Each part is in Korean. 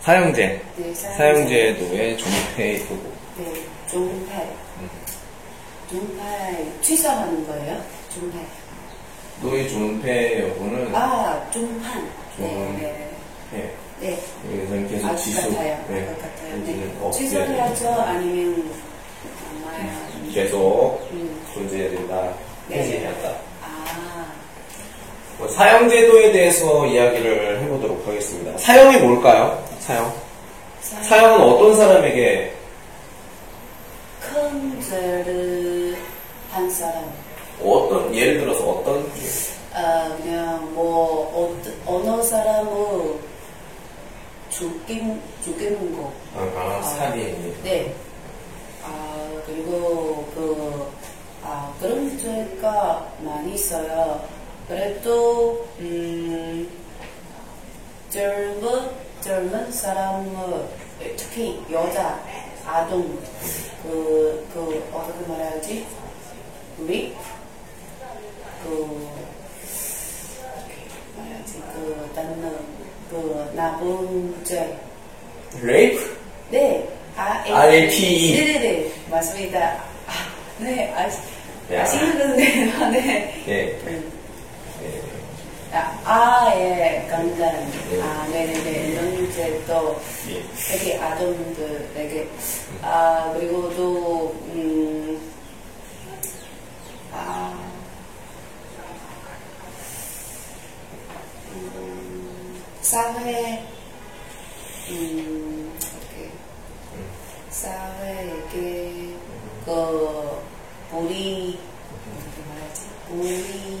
사형제. 네, 사형제. 사형제도의 종폐 도구. 네, 종팔. 종팔 취소하는 거예요? 종팔. 노예 종폐 여부는 아, 종판. 종- 네, 예, 네. 네. 여기서는 계속 아, 지속. 같아요. 네, 아, 같아요. 여기는 네. 없애야 취소해야죠? 됩니다. 아니면 아마야. 계속 음. 존재해야 된다. 네. 해제해야 한다. 아, 뭐 사형제도에 대해서 이야기를 해보도록 하겠습니다. 사형이 뭘까요? 사형. 사- 사형은 어떤 사람에게 큰 죄를 한 사람. 어떤 예를 들어서 어떤 아, 그냥 뭐 어, 어느 사람을 죽인 죽이는 거. 아, 살인 네. 아 그리고 그 아, 그런 죄가 많이 있어요. 그래도 음 젊은 젊은 사람을 특히 여자 아동 그, 그 어떻게 말해야지? rape? 그 말해야지 그 나는 그 나쁜 죄 rape? 네. 아, 에- RAPE. 네네네. 맞습니다. 아, 네. 아, 야. 아시는데요. 네. 예. 음. 예. 아, 아, 예. 강간. 네. 아, 네네네. 이런 이제 또 예. 되게 아동들에게. 아, 그리고 또, 음, 아, 음, 사회, 음, 어떻게, 사회에게 그, 우리, 어떻게 말하지? 우리,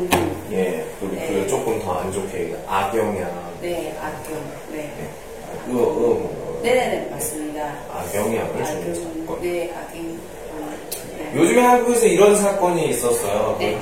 그리고 네. 그 조금 더 안 좋게 악영향. 네, 악경, 네. 네. 의, 의, 뭐, 네네네, 맞습니다. 악영향을 주는 사건. 네, 악경. 네. 요즘에 한국에서 이런 사건이 있었어요. 네.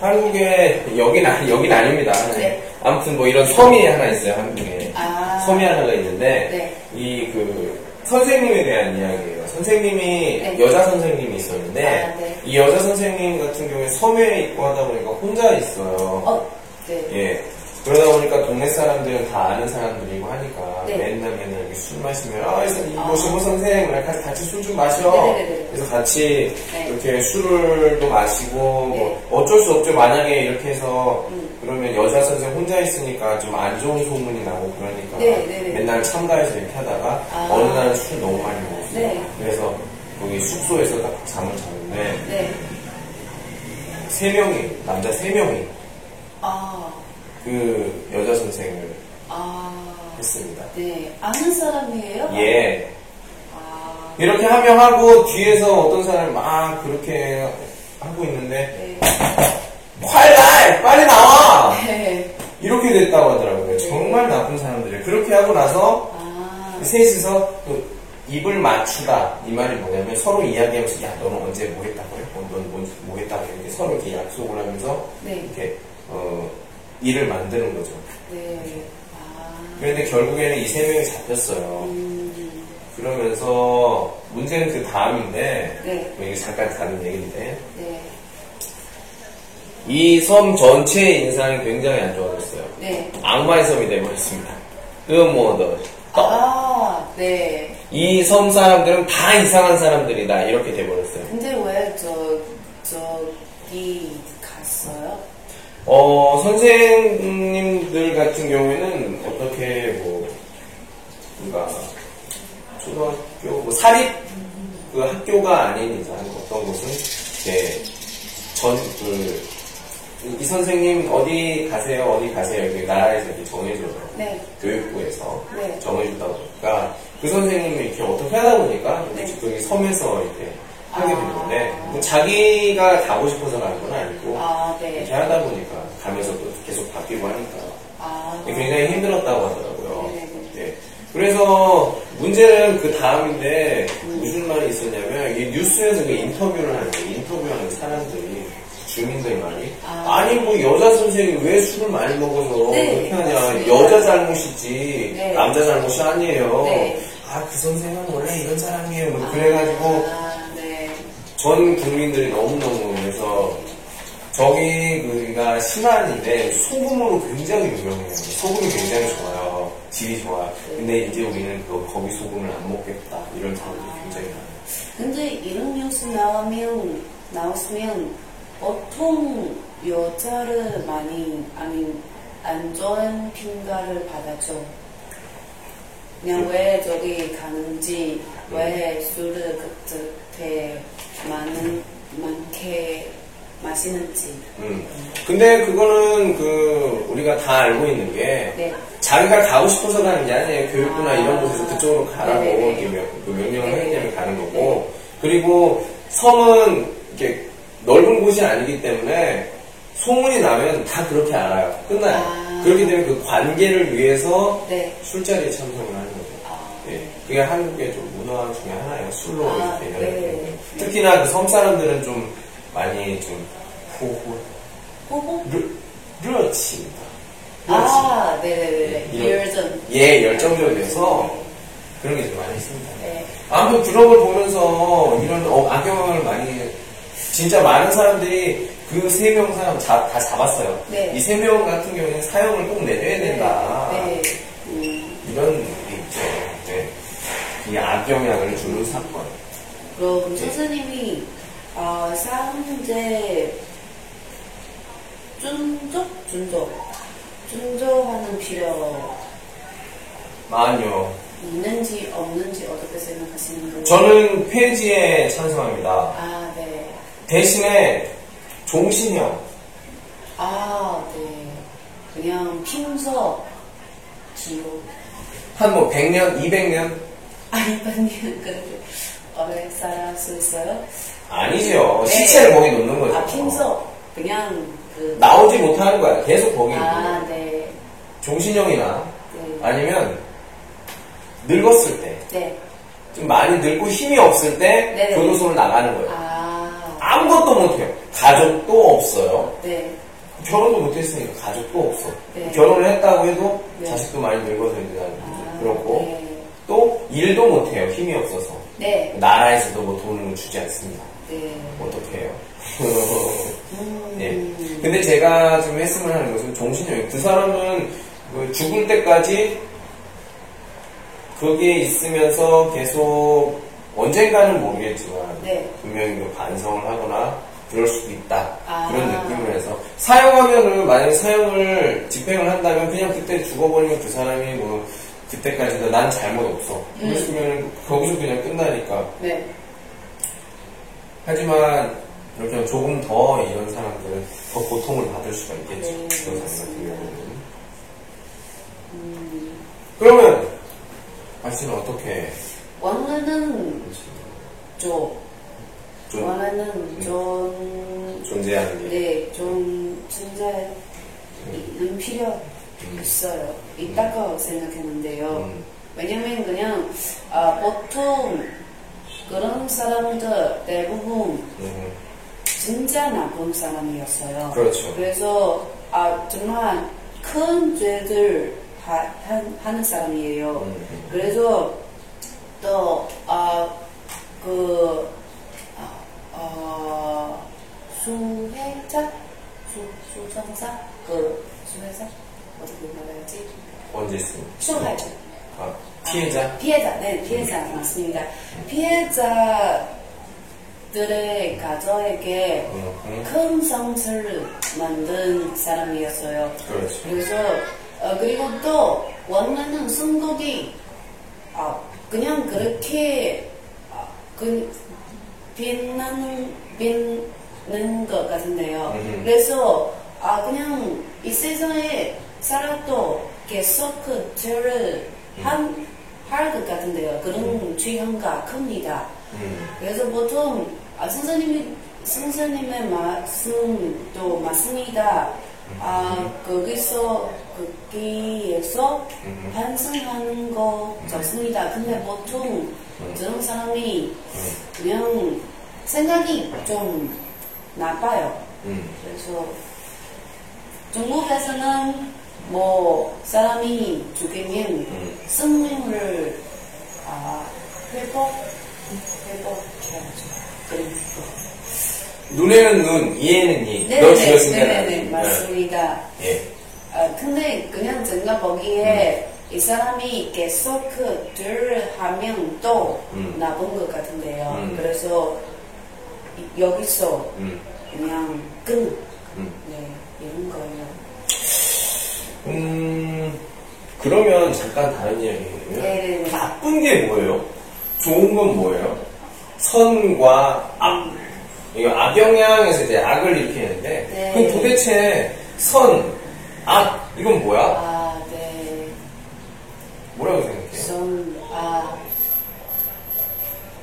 한국에 여긴 아니 여긴 아닙니다. 네. 아무튼 뭐 이런 섬이 하나 있어요 한국에. 아. 섬이 하나가 있는데 네. 이그 선생님에 대한 이야기예요. 선생님이 네. 여자 선생님이 있었는데 아, 네. 이 여자 선생님 같은 경우에 섬에 있고 하다 보니까 혼자 있어요. 어, 네. 예. 그러다 보니까 동네 사람들은 다 아는 사람들이고 하니까 네. 맨날 맨날 이렇게 술 마시면 아, 이모 아. 신고 선생 우리 같이 같이 술 좀 마셔. 네네네네. 그래서 같이 네. 이렇게 술을도 마시고 네. 뭐 어쩔 수 없죠. 만약에 이렇게 해서 음. 그러면 여자 선생 혼자 있으니까 좀 안 좋은 소문이 나고 그러니까 네, 네, 네. 맨날 참가해서 이렇게 하다가 아. 어느 날은 술 너무 많이 먹었어요. 네. 그래서 거기 숙소에서 딱 잠을 잤는데 네. 세 명이 남자 세 명이 아, 그 여자 선생을 아, 했습니다. 네. 아는 사람이에요? 예. 아, 이렇게 하며 하고 뒤에서 어떤 사람이 막 그렇게 하고 있는데 네.快날 빨리 나와 네. 이렇게 됐다고 하더라고요. 정말 나쁜 사람들이 그렇게 하고 나서 아, 셋이서 또 입을 맞추다 이 말이 뭐냐면 서로 이야기하면서 야 너는 언제 뭐 했다고 해? 어, 너는 뭔- 뭐 했다고 해? 이렇게 서로 이렇게 약속을 하면서 네. 이렇게 어, 일을 만드는 거죠. 네. 아, 그런데 결국에는 이 세 명이 잡혔어요. 음, 그러면서 문제는 그 다음인데 네. 뭐 이게 잠깐 다른 얘기인데 네. 이 섬 전체의 인상이 굉장히 안 좋아졌어요. 네. 악마의 섬이 되버렸습니다. 그뭐더 아, 네. 이 섬 사람들은 다 이상한 사람들이다 이렇게 돼버렸어요. 근데 왜 저, 저기 갔어요? 어 선생님들 같은 경우에는 어떻게 뭐 뭔가 좀 사립 그 학교가 아닌 이상 어떤 곳은 이제 전 그 이 선생님 어디 가세요 어디 가세요 이렇게 나라에서 이렇게 정해줘요. 네. 교육부에서 네. 정해주다 보니까 그 선생님이 이렇게 어떻게 하다 보니까 네. 그게 섬에서 이렇게 하게 된 아. 뭐 자기가 가고 싶어서 가는 건 아니고 아, 이렇게 네. 하다 보니까 가면서 또 계속 바뀌고 하니까 아, 굉장히 힘들었다고 하더라고요. 네, 네. 예. 그래서 문제는 그 다음인데 무슨 말이 있었냐면 이 뉴스에서 그 인터뷰를 하는 거예요. 인터뷰하는 사람들이 주민들 말이 아. 니뭐 여자 선생이 왜 술을 많이 먹어서 네, 그렇게 하냐 맞습니다. 여자 잘못이지 네. 남자 잘못이 아니에요. 네. 아그 선생은 원래 이런 사람이에요. 뭐 그래가지고 아, 네. 전 국민들이 너무너무 그래서 저기 그가 신안인데 소금으로 굉장히 유명해요. 소금이 굉장히 좋아요. 질이 좋아요. 근데 이제 우리는 그 거기 소금을 안 먹겠다 이런 사람들이 굉장히 많아요. 근데 이런 뉴스 나오면 나왔으면 보통 여자를 많이 아니 안 좋은 평가를 받았죠. 그냥 왜 저기 가는지 왜 술을 그렇게 많은 많게 마시는지. 음. 근데 그거는 그 우리가 다 알고 있는 게 네. 자기가 가고 싶어서 가는 게 아니에요. 교육부나 아. 이런 곳에서 그쪽으로 가라고 네네네. 이렇게 명- 그 명령을 하기 네네. 때문에 가는 거고 그리고 섬은 이렇게 넓은 곳이 아니기 때문에 소문이 나면 다 그렇게 알아요. 끝나요. 아. 그렇기 때문에 그 관계를 위해서 네. 술자리에 참석을 하는 거죠. 아, 예, 그게 한국의 좀 문화 중에 하나예요. 술로 아, 이렇게 네. 특히나 그 섬 사람들은 좀 많이 좀 호호 호호? 르 르어치입니다. 아, 네네네. 이런- 열전. 예, 열정적이어서 그런 게 좀 많이 있습니다. 네. 아무튼 그런 걸 보면서 이런 어, 악영향을 많이 진짜 많은 사람들이 그 세 명 사람 자- 다 잡았어요. 네. 이세 명 같은 경우에는 사형을 꼭 내려야 된다. 네. 음, 이런. 네. 이 악영향을 주는 사건. 그럼 네. 선생님이 아, 사문제 준적? 준적. 준적하는 필요 아니요. 있는지 없는지 어떻게 생각하시는지? 저는 폐지에 찬성합니다. 아, 네. 대신에 종신형. 아, 네. 그냥 핀서 기록. 한뭐 100년, 200년? 아니, 아니, 그, 오래 살할 수 있어요? 아니죠. 네. 시체를 거기 놓는 거죠. 아, 핀서. 그냥 그. 나오지 못하는 거야. 계속 거기 있는 아, 거야. 네. 종신형이나 네. 아니면 늙었을 때, 네. 좀 많이 늙고 힘이 없을 때 네네. 교도소를 나가는 거예요. 아, 아무것도 못해요. 가족도 없어요. 네. 결혼도 못했으니까 가족도 없어. 네. 결혼을 했다고 해도 네. 자식도 많이 늙어서 이제 아, 그렇고 네. 또 일도 못해요. 힘이 없어서 네. 나라에서도 뭐 돈을 주지 않습니다. 네. 어떻게 해요? 음, 예. 근데 제가 지금 했으면 하는 것은 정신력이 그 사람은 그 죽을 때까지 거기에 있으면서 계속 언젠가는 모르겠지만 네. 분명히 그 반성을 하거나 그럴 수도 있다 아. 그런 느낌을 해서 사용하면은 만약에 사용을 집행을 한다면 그냥 그때 죽어버리면 그 사람이 뭐 그때까지도 난 잘못 없어 음. 그랬으면 거기서 그냥 끝나니까 네. 하지만 이렇게 조금 더 이런 사람들은 더 고통을 받을 수가 있겠죠. 네, 그런 같은. 경우는. 음, 그러면 아씨는 어떻게 원래는 저좀 원래는 좀 존재하는 게 네, 좀 존재는 필요 있어요. 있다고 생각했는데요. 음, 왜냐면 그냥 아, 보통 그런 사람들 대부분 음, 진짜 나쁜 사람이었어요. 그렇죠. 그래서 아 정말 큰 죄들 하, 한, 하는 사람이에요. 음, 그래서 또 아 그 어, 수혜자 수 수정사 그 수혜자 어떻게 말하지? 언제 있습니까? 수혜자 아, 피해자? 피해자, 네, 피해자 맞습니다. 피해자들의 가족에게 음, 음, 큰 상처를 만든 사람이었어요. 그렇죠. 그래서 어, 그리고 또 원래는 성독이 아, 그냥 그렇게 그 빛나는 빛는 것 같은데요. 음. 그래서 아 그냥 이 세상에 살아도 계속 그 죄를 한 할 것 같은데요. 그런 죄형가 큽니다. 음. 그래서 보통 아, 선생님이 선생님의 말씀도 맞습니다. 아 거기서 거기에서 음. 반성하는 거 좋습니다. 근데 보통 저런 사람이 그냥 생각이 좀 나빠요. 음. 그래서 중국에서는 뭐 사람이 죽이면 음. 생명을 아, 회복 회복해야죠. 그리고 눈에는 눈, 이에는 이. 너 네네네 죽였으니까 네네네 나는. 맞습니다. 예. 아, 근데 그냥 제가 보기에 이 사람이 계속 그 죄를 하면 또 음. 나쁜 것 같은데요. 음. 그래서 이- 여기서 음. 그냥 끈 음. 네, 이런 거예요. 음, 그러면 잠깐 다른 이야기예요. 네네네. 나쁜 게 뭐예요? 좋은 건 뭐예요? 선과 악. 이거 악영향에서 이제 악을 일으키는데, 네. 그럼 도대체 선, 악, 이건 뭐야? 아, 네. 뭐라고 생각해요? 좀, 아,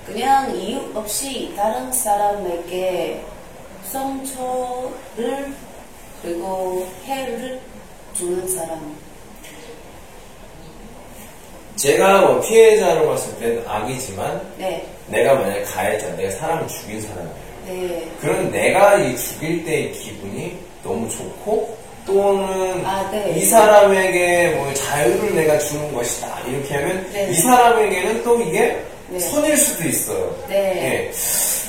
그냥 이유 없이 다른 사람에게 상처를 그리고 해를 주는 사람. 제가 뭐 피해자로 봤을 때는 악이지만, 네, 내가 만약에 가해자, 내가 사람을 죽인 사람이에요. 네. 그럼 내가 이 죽일 때의 기분이 너무 좋고 또는 아, 네. 이 사람에게 뭐 자유를 내가 주는 것이다 이렇게 하면 네. 이 사람에게는 또 이게 네. 선일 수도 있어요. 네. 예.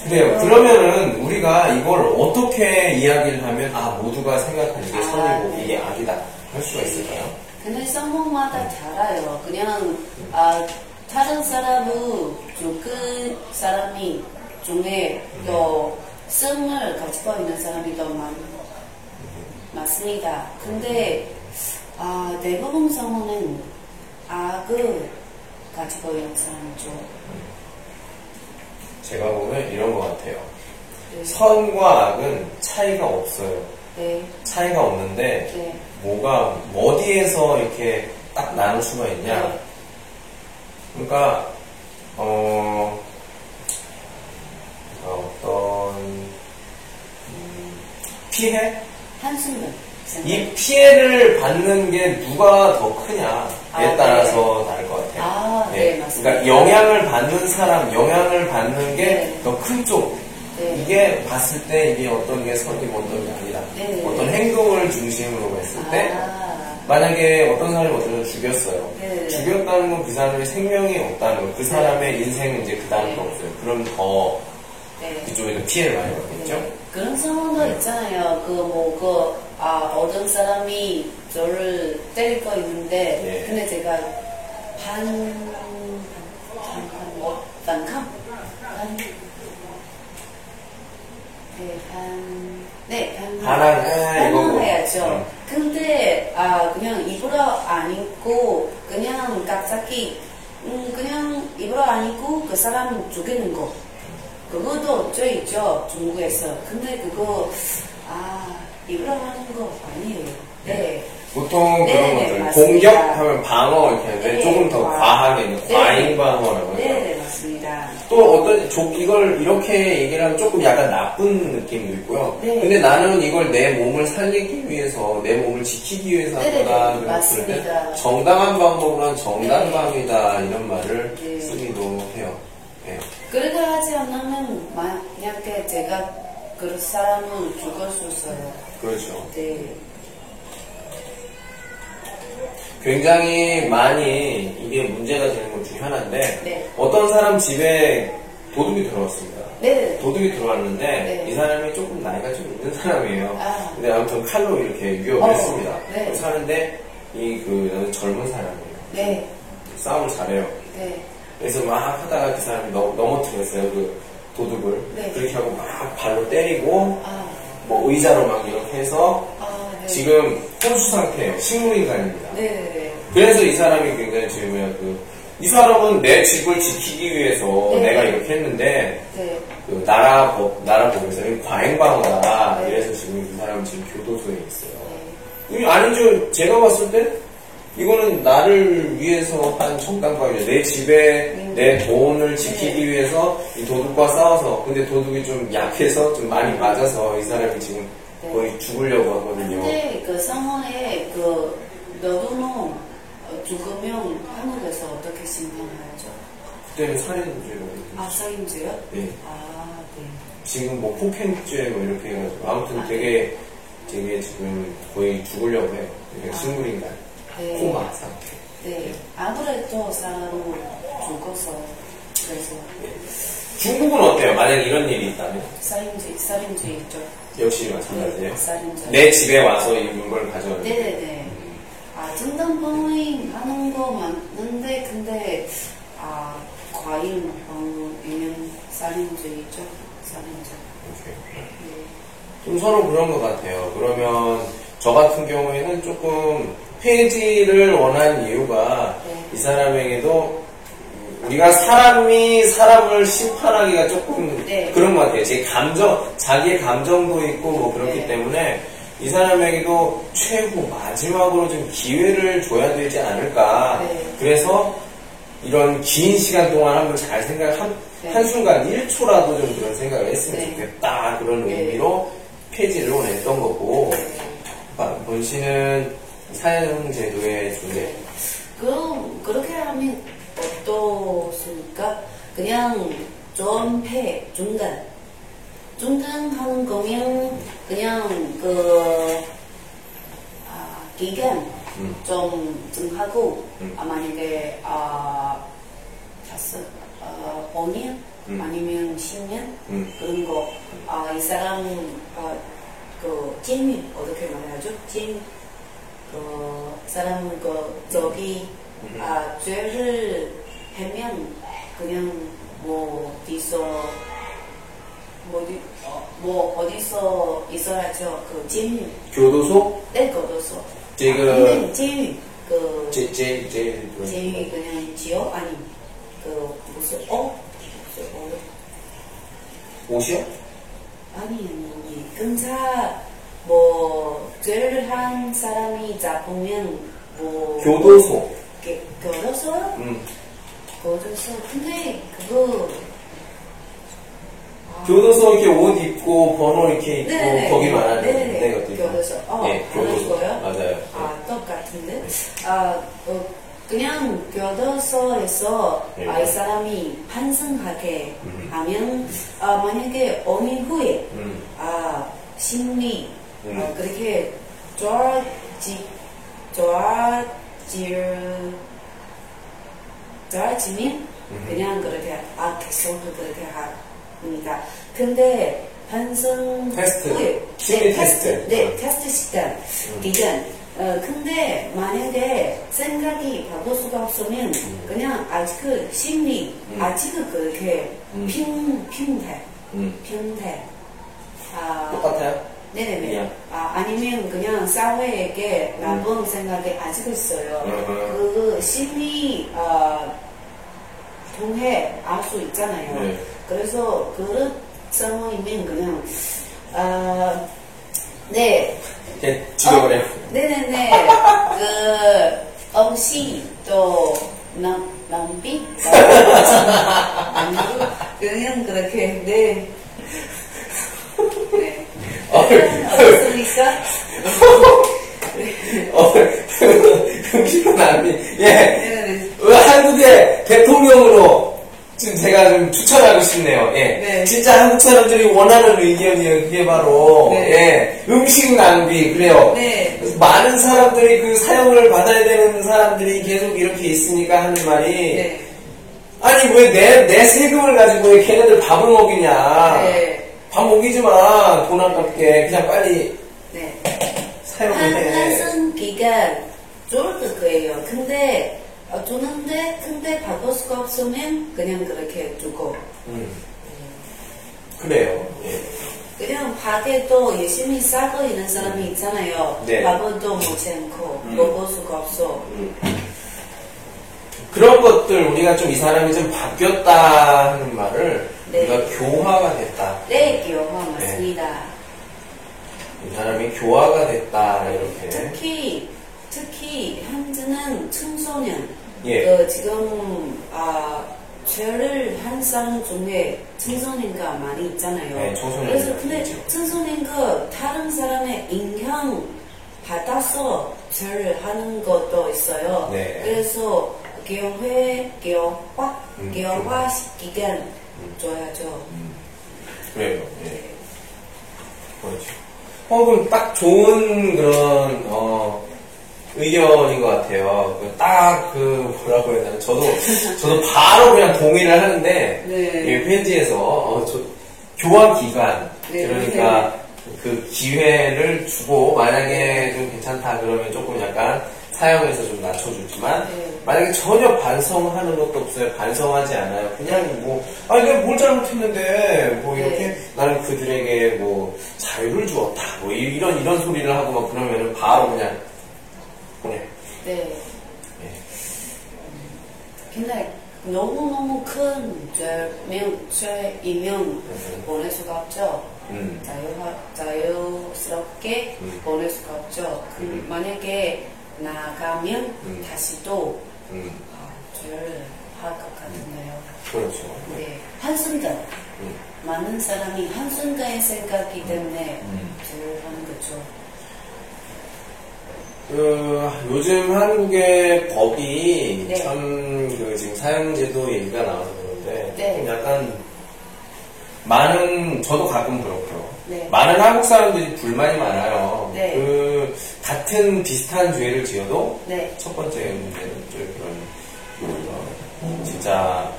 그래요. 그러면은 우리가 이걸 어떻게 이야기를 하면 아 모두가 생각하는 게 아, 선이고 네. 이게 악이다 할 수가 있을까요? 근데 성공마다 달라요. 그냥, 아, 다른 사람은 죽은 사람이 중에 또 성을 가지고 있는 사람이 더 많, 맞습니다. 근데, 아, 대부분 성우는 악을 가지고 있는 사람이죠. 제가 보면 이런 것 같아요. 네. 선과 악은 차이가 없어요. 네, 차이가 없는데 네. 뭐가 어디에서 이렇게 딱 나눌 수가 있냐? 네. 그러니까 어 어떤 음, 피해 한순간. 이 피해를 받는 게 누가 더 크냐에 아, 따라서 다를 것 같아요. 아, 네, 맞습니다. 그러니까 영향을 받는 사람, 영향을 받는 게 네. 더큰 쪽. 네. 이게 봤을 때 이게 어떤 게 선이고 어떤 게 아니다. 네. 어떤 행동을 중심으로 했을 때 아, 만약에 어떤 사람이 어떤 사람을 죽였어요. 네. 죽였다는 건 그 사람의 생명이 없다는 거. 그 사람의 인생은 이제 그 다음에 네. 없어요. 그럼 더 네. 그쪽에서 피해를 많이 받겠죠. 네. 그런 상황도 있잖아요. 그뭐그 아 어떤 사람이 저를 때릴 거 있는데 네. 근데 제가 반 반반 뭐 반감 반 네, 반, 네, 반, 반항, 아. 반항해야죠. 음. 근데, 아, 그냥 입으로 안 입고, 그냥 갑자기, 음, 그냥 입으로 안 입고 그 사람 죽이는 거. 그것도 죄있죠, 중국에서. 근데 그거, 아, 하는 거 아니에요. 네. 보통 네, 그런 네, 것들 맞습니다. 공격하면 방어 이렇게 하는데 네, 조금 더 과- 과하게 이제 네. 과잉 방어라고 네, 해요. 네, 맞습니다. 또 어떤 족 이걸 이렇게 얘기를 하면 조금 약간 나쁜 느낌도 있고요. 네. 근데 나는 이걸 내 몸을 살리기 위해서 내 몸을 지키기 위해서 네, 네, 네, 그럴 맞습니다. 때 정당한 방법은 정당방위다 네. 이런 말을 네. 쓰기도 해요. 예. 그렇게 하지 않으면 만약에 제가 그 사람은 죽을 수 있어요. 그렇죠. 네. 굉장히 많이 이게 문제가 되는 것 중에 하나인데 네. 어떤 사람 집에 도둑이 들어왔습니다. 네. 도둑이 들어왔는데 네. 이 사람이 조금 나이가 좀 있는 사람이에요. 아. 근데 아무튼 칼로 이렇게 위협을 어, 했습니다. 네. 하는데 이그 젊은 사람이에요. 네. 싸움을 잘해요. 네. 그래서 막 하다가 그 사람이 넘, 넘어뜨렸어요. 그 도둑을. 네. 그렇게 하고 막 발로 때리고 아, 뭐 의자로 막 이렇게 해서 아, 네. 지금 혼수 상태예요. 식물인간입니다. 네, 네, 그래서 이 사람이 굉장히 지금 뭐야 그 이 사람은 내 집을 지키기 위해서 네. 내가 이렇게 했는데 네. 그 나라 법 나라 법에서 는 과잉방어다 네. 이래서 지금 이 사람은 지금 교도소에 있어요. 네. 이거 아니죠. 제가 봤을 때 이거는 나를 위해서 한 정당방위죠. 내 집에 음. 내 돈을 지키기 네. 위해서 이 도둑과 싸워서 근데 도둑이 좀 약해서 좀 많이 맞아서 이 사람이 지금 네. 거의 죽으려고 하거든요. 근데 그 상황에 그 너도는 어, 죽으면 한국에서 어떻게 심판하죠? 그때는 살인죄로 아, 살인죄요? 네. 아, 네. 지금 뭐 폭행죄 뭐 이렇게 해가지고 아무튼 아, 되게 되게 지금 거의 죽으려고 해요. 되게 아. 식물인간 네. 코마 상태. 네. 아무래도 사람은 죽어서 그래서 중국은 어때요? 만약 이런 일이 있다면 살인죄, 살인죄 있죠. 역시 마찬가지예요. 살인죄. 내 집에 와서 이 물건을 가져오는. 네네네. 아, 정당방위 하는 거 맞는데, 근데, 아, 과잉 방위면 살인죄이죠. 살인죄. 오케이. 네. 좀 서로 그런 것 같아요. 그러면 저 같은 경우에는 조금 폐지를 원한 이유가 네. 이 사람에게도 우리가 사람이 사람을 심판하기가 조금 네. 그런 것 같아요. 제 감정, 자기의 감정도 있고 뭐 그렇기 네. 때문에 이 사람에게도 최후 마지막으로 좀 기회를 줘야 되지 않을까. 네. 그래서 이런 긴 시간 동안 한번 잘 생각, 한, 네. 한순간 1초라도 좀 그런 생각을 했으면 네. 좋겠다. 그런 네. 의미로 폐지를 원했던 거고, 네. 아, 본 씨는 사형제도의 존재. 그럼, 그렇게 하면 어떻습니까? 그냥 전폐, 중단. 중단하는 거면, 그냥 그, 아, 기간 음. 좀 정하고, 음. 아, 만약에, 아, 다섯, 아, 5년? 음. 아니면 10년? 음. 그런 거, 아, 이 사람, 아, 그, 찜이 어떻게 말하죠? 찜, 그, 사람, 그, 저기, 음. 아, 죄를 하면, 그냥, 뭐, 어디서, 뭐, 어디, 어, 뭐, 어디서 있어야죠? 그, 찜, 교도소? 네, 거둬서. 지금- 근데 찜, 그, 제, 제, 제, 찜이 그냥 지역? 아니, 그, 무슨, 어? 무슨, 어? 옷이요? 아니, 아니, 근사, 뭐, 죄를 한 사람이 잡으면, 뭐. 교도소. 게, 교도소요? 음. 교도소. 근데, 그거. 아, 교도소 이렇게 옷 입고 번호 이렇게 입고 네네네. 거기 말하는 네네네. 데 어디? 교도소. 어, 네, 교도소. 그거요? 맞아요. 아, 똑같은데? 아, 어, 그냥 교도소에서 네. 아, 이 사람이 환승하게 음. 하면, 아, 만약에 5년 후에, 음. 아, 심리, 음. 어, 그렇게 좋아지, 좋아질, 좋아지면 음. 그냥 그렇게, 아, 계속 그렇게 합니다. 근데, 환승 테스트. 후에, 심리 네, 테스트. 네, 음. 테스트 시간, 기간. 어, 근데 만약에 생각이 바꿀 수가 없으면 그냥 아직 그 심리, 음. 아직 그렇게 음. 핀, 핀대. 음. 핀대. 아, 똑같아요? 네네네. 그냥? 아, 아니면 그냥 사회에게 나쁜 생각이 아직 있어요. 음. 그 심리, 아, 통해 알 수 있잖아요. 네. 그래서 그런 상황이면 그냥, 아, 네. 그냥 죽여버려요. 네네네. 그, 없이 또, 남, 낭비? 아니고, 그냥 그렇게, 네. 네. 어? 어, 안 돼. 예. 한국의 대통령으로 지금 제가 좀 추천하고 싶네요. 예. 네. 진짜 한국 사람들이 원하는 의견이에요. 그게 바로 네. 예. 음식 낭비 그래요. 네. 많은 사람들이 그 사용을 받아야 되는 사람들이 계속 이렇게 있으니까 하는 말이 네. 아니 왜 내 내 세금을 가지고 왜 걔네들 밥을 먹이냐? 네. 밥 먹이지 마. 돈 아깝게 그냥 빨리 네. 사용을 한, 해. 한승 기간 좋을 거예요. 근데, 어, 좋은데, 근데 바꿀 수가 없으면 그냥 그렇게 두고. 음. 그래요. 예. 그냥 밖에도 열심히 싸고 있는 사람이 있잖아요. 네. 밥도 먹지 않고 음. 먹을 수가 없어. 음. 그런 것들 우리가 좀 이 사람이 좀 바뀌었다 하는 말을 네. 우리가 교화가 됐다. 네, 기호화 맞습니다. 이 사람이 교화가 됐다 이렇게. 특히 특히 현재는 청소년 예. 그 지금 아 죄를 한 사람 중에 청소년가 많이 있잖아요. 네, 청소년 그래서 근데 있죠. 청소년가 다른 사람의 인형 받아서 죄를 하는 것도 있어요. 네. 그래서 교회 교화 음, 교화 시키긴 줘야죠. 그래요. 예. 그렇죠. 어, 그럼 딱 좋은 그런, 어, 의견인 것 같아요. 그 딱, 그, 뭐라고 해야 되나. 저도, 저도 바로 그냥 동의를 하는데, 네. 이 페이지에서, 어, 저, 교환 기간. 네. 그러니까, 그 기회를 주고, 만약에 좀 괜찮다 그러면 조금 약간 사용해서 좀 낮춰주지만, 네. 만약에 전혀 반성하는 것도 없어요. 반성하지 않아요. 그냥 뭐, 아니, 내가 뭘 잘못했는데, 뭐, 이렇게 네. 나는 그들에게 뭐, 자유를 주었다. 뭐, 이- 이런, 이런 소리를 하고 막 그러면은 바로 그냥, 보내. 네. 예. 근데 너무너무 큰 죄 명, 죄이면 보낼 수가 없죠. 음. 자유화, 자유스럽게 음. 보낼 수가 없죠. 그 음. 만약에 나가면 음. 다시 또 음. 아, 죄를 할것 같은데요. 그렇죠. 네. 한순간, 음. 많은 사람이 한순간의 생각이 때문에 음. 죄를 하는 거죠. 그, 요즘 한국의 법이 네. 참, 그, 지금 사형제도 얘기가 나와서 그런데, 네. 좀 약간, 많은, 저도 가끔 그렇고요. 네. 많은 한국 사람들이 불만이 많아요. 네. 그, 같은 비슷한 죄를 지어도, 네. 첫 번째 문제는 좀 그런, 어, 진짜,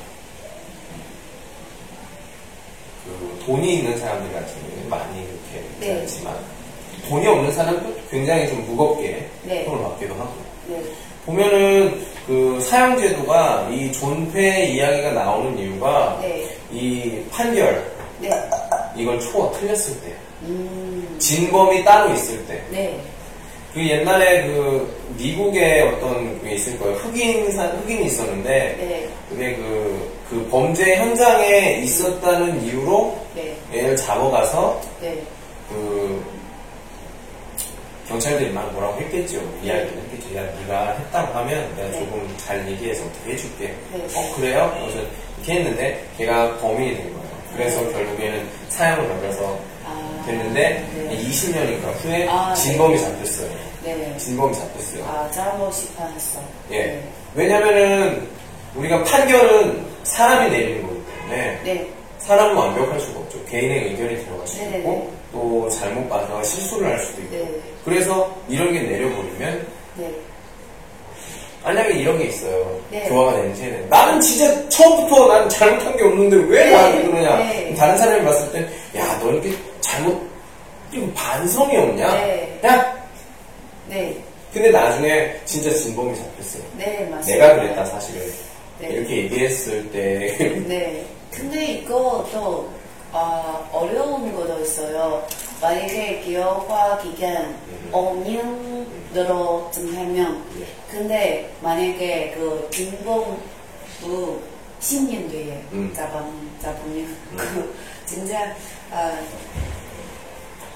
그, 돈이 있는 사람들 같은 경우는 많이 그렇게 네. 되지 않지만, 돈이 없는 사람도 굉장히 좀 무겁게 네. 형을 받기도 하고. 네. 보면은 그 사형제도가 이 존폐 이야기가 나오는 이유가 네. 이 판결 네. 이걸 초어 틀렸을 때 음. 진범이 따로 있을 때 네. 그 옛날에 그 미국에 어떤 그게 있을 거예요 흑인 사 흑인이 있었는데 네. 그게 그, 그 범죄 현장에 있었다는 이유로 네. 얘를 잡아가서 네. 그 경찰들이 막 뭐라고 했겠죠. 이야기를 했겠죠. 야, 네가 했다고 하면 내가 네. 조금 잘 얘기해서 어떻게 해줄게. 네. 어, 그래요? 그래서 이렇게 했는데 걔가 범인이 된 거예요. 그래서 결국에는 사형을 받아서 아. 됐는데 네. 20년인가 후에 아, 진범이 네. 잡혔어요. 네. 진범이 잡혔어요. 아, 잘못이 판했어. 예. 왜냐면은 우리가 판결은 사람이 내리는 거기 때문에 네. 사람은 완벽할 수가 없죠. 개인의 의견이 들어갈 수도. 있고 또 잘못 봐서 실수를 할 수도 있고 네. 그래서 이런 게 내려버리면 네. 만약에 이런 게 있어요. 네. 교화가 되는 쟤는 나는 진짜 처음부터 난 잘못한 게 없는데 왜 네. 나한테 그러냐. 네. 다른 사람이 봤을 땐 야, 너 이렇게 잘못 이거 반성이 없냐? 네. 야! 네. 근데 나중에 진짜 진범이 잡혔어요. 네, 맞습니다. 내가 그랬다 사실은. 네. 이렇게 얘기했을 때 네. 근데 이것도 아, 어려운 것도 있어요. 만약에 기업화 기간 5년으로 좀 하면 네. 근데 만약에 그후 10년 뒤에 음. 잡으면 그 진짜 아,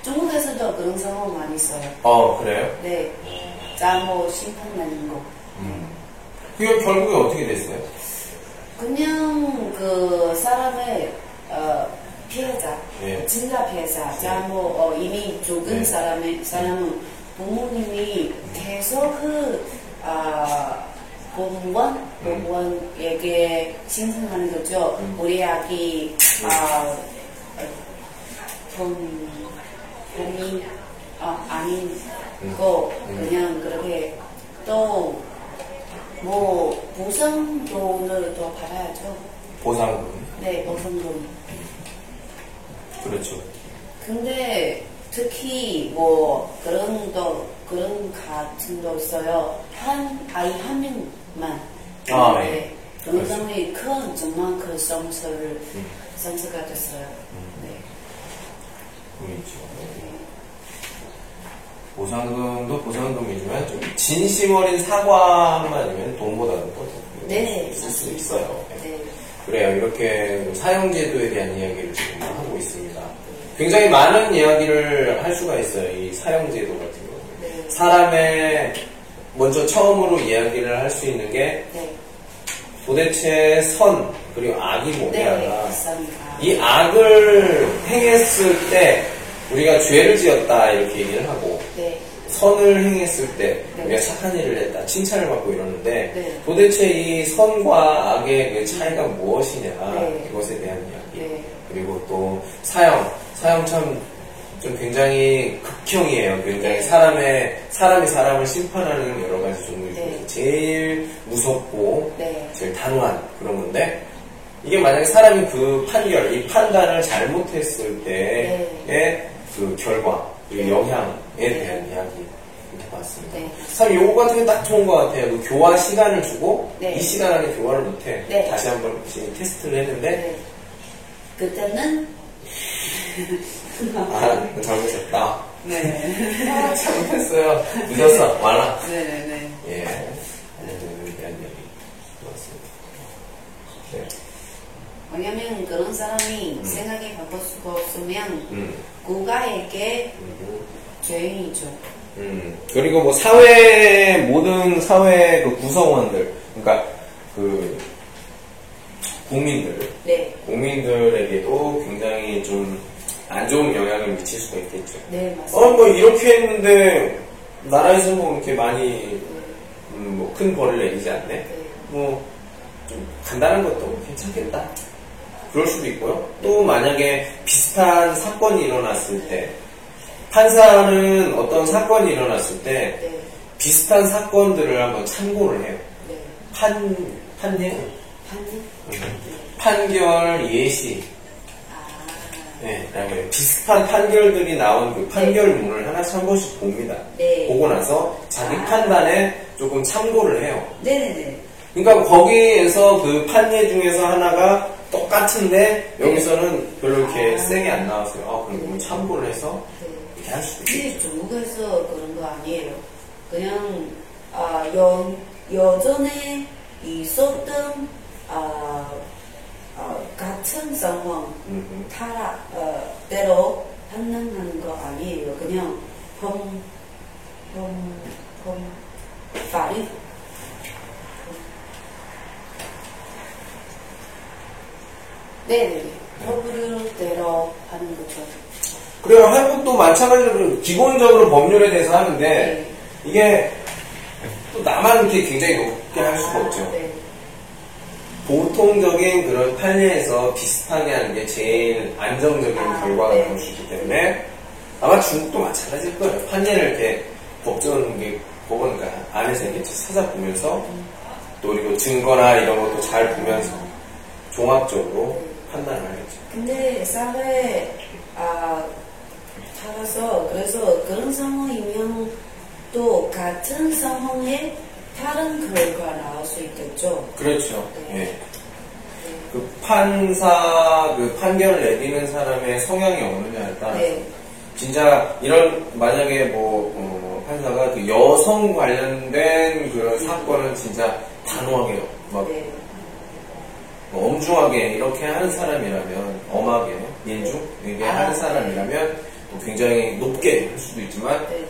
중국에서도 그런 상황 많이 있어요. 어 그래요? 네. 잘못 심판 나는 거. 그게 결국에 어떻게 됐어요? 그냥 그 사람의 어, 피해자, 예. 진짜 피해자, 잘못 어, 이미 죽은 네. 사람의 사람은 부모님이 계속 그 아, 법원, 음. 법원에게 신청하는 거죠. 음. 우리 아기 아, 돈, 돈이 아, 아닌 거 음. 그냥 그렇게 또 뭐 보상 돈을 더 받아야죠. 보상금. 네, 보상돈. 그렇죠. 근데 특히 뭐 그런 도 그런 같은 도 있어요. 한 아이 한 명만. 아, 예. 네. 굉장히 큰 정말 그 성서를 음. 성서가 됐어요. 네. 그렇죠. 보상금도 보상금이지만 좀 진심 어린 사과만 아니면 돈보다는 더 네, 있을 수 맞습니다. 있어요. 네. 그래요. 이렇게 사형제도에 대한 이야기를 지금. 굉장히 많은 이야기를 할 수가 있어요. 이 사형제도 같은 경우. 네. 사람의 먼저 처음으로 이야기를 할 수 있는 게 네. 도대체 선 그리고 악이 네, 뭐냐가 맞습니다. 이 악을 행했을 때 우리가 죄를 지었다 이렇게 얘기를 하고 네. 선을 행했을 때 네. 우리가 착한 일을 했다 칭찬을 받고 이러는데 네. 도대체 이 선과 악의 그 차이가 무엇이냐 네. 이것에 대한 이야기 네. 그리고 또 사형 사형 참 좀 굉장히 극형이에요. 굉장히 네. 사람의 사람이 사람을 심판하는 여러 가지 종류 중에서 네. 제일 무섭고 네. 제일 단호한 그런 건데 이게 만약에 사람이 그 판결, 이 판단을 잘못했을 때의 그 결과, 그 네. 영향에 네. 대한 이야기 이렇게 봤습니다. 네. 참 요거 같은 게 딱 좋은 것 같아요. 그 교화 시간을 주고 네. 이 시간 안에 교화를 못해 네. 다시 한번 테스트를 했는데 네. 그때는 아 잘못했다. 네. 아, 잘못했어요. 늦었어. 와라. 네네네. 예. 오늘에 대한 이야기 고맙습니다. 네. 왜냐면 그런 사람이 생각이 바꿀 수가 없으면 음. 국가에게 음. 죄인이죠. 음, 그리고 뭐 사회 모든 사회 그 구성원들 그러니까 그 국민들 네. 국민들에게도 굉장히 좀 안 좋은 영향을 미칠 수가 있겠죠. 네, 맞습니다. 어 뭐 이렇게 했는데 나라에서 뭐 이렇게 많이 음, 뭐큰 벌을 내리지 않네. 네. 뭐 좀 간단한 것도 괜찮겠다. 그럴 수도 있고요. 또 만약에 비슷한 사건이 일어났을 때 판사는 어떤 사건이 일어났을 때 네. 비슷한 사건들을 한번 참고를 해요. 네. 판 판례, 판이? 판결 예시, 아. 네, 그다음에 비슷한 판결들이 나온 그 판결문을 하나씩 한 번씩 봅니다. 네. 보고 나서 자기 아. 판단에 조금 참고를 해요. 네네네. 그러니까 거기에서 그 판례 중에서 하나가 똑같은데 여기서는 별로 이렇게 아. 세게 안 나왔어요. 아, 그럼 그럼 참고를 해서 네. 이렇게 할 수도 있겠죠. 근데 중국에서 그런 거 아니에요. 그냥 아, 여, 여전에 있었던 아, 아, 같은 상황 음, 타라 어, 대로 판단하는 거 아니에요. 그냥 범, 범, 범,法律 네네 법률대로 하는 거죠. 그래요. 한국도 마찬가지로 기본적으로 법률에 대해서 하는데 네. 이게 또 나만 이렇게 굉장히 높게 할 수가 없죠. 네. 보통적인 그런 판례에서 비슷하게 하는 게 제일 안정적인 아, 결과가 네. 수 있기 때문에 아마 중국도 마찬가지일 거예요. 판례를 이렇게 게 법원 안에서 이렇게 찾아보면서 또 그리고 증거나 이런 것도 잘 보면서 종합적으로 판단을 하겠죠. 근데 사회 아 따라서 그래서 그런 상황이면 또 같은 상황에 다른 결과 나올 수 있겠죠. 그렇죠. 네. 예. 그 판사 그 판결을 내리는 사람의 성향이 어느냐에 따라서 네. 진짜 이런 만약에 뭐 어, 판사가 그 여성 관련된 그런 사건은 진짜 단호하게 막 네. 뭐 엄중하게 이렇게 하는 사람이라면 엄하게 민중에게 아, 하는 네. 사람이라면 또 굉장히 높게 할 수도 있지만 네.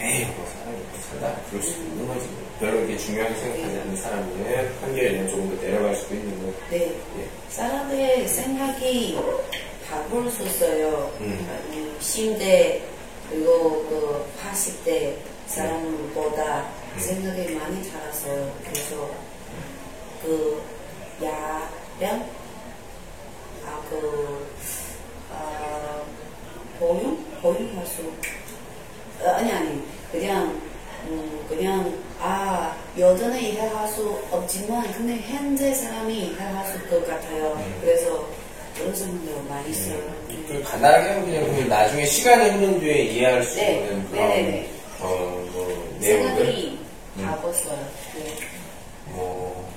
에이 뭐 사람이 뭐 살다 그럴 수도 있는 거지 별로 이렇게 중요하게 생각하지 않는 사람이면 판결이 조금 더 내려갈 수도 있는 거고 네. 예. 사람의 생각이 바꿀 수 있어요. 음. 아니, 10대 그리고 그 80대 사람보다 음. 생각이 많이 자라서요. 그래서 그 야량 아그 아, 보유 보유할 수 어, 아니 아니 그냥 음 그냥 아 여전히 이해할 수 없지만 근데 현재 사람이 이해할 수것 같아요. 음. 그래서 그런 사람들 많이 있어요. 그 간단하게 그냥 그 나중에 시간이 흐른 뒤에 이해할 수 네. 있는 그런 네네네. 어, 뭐 내용들 생각이 음. 바꿨어요. 네. 뭐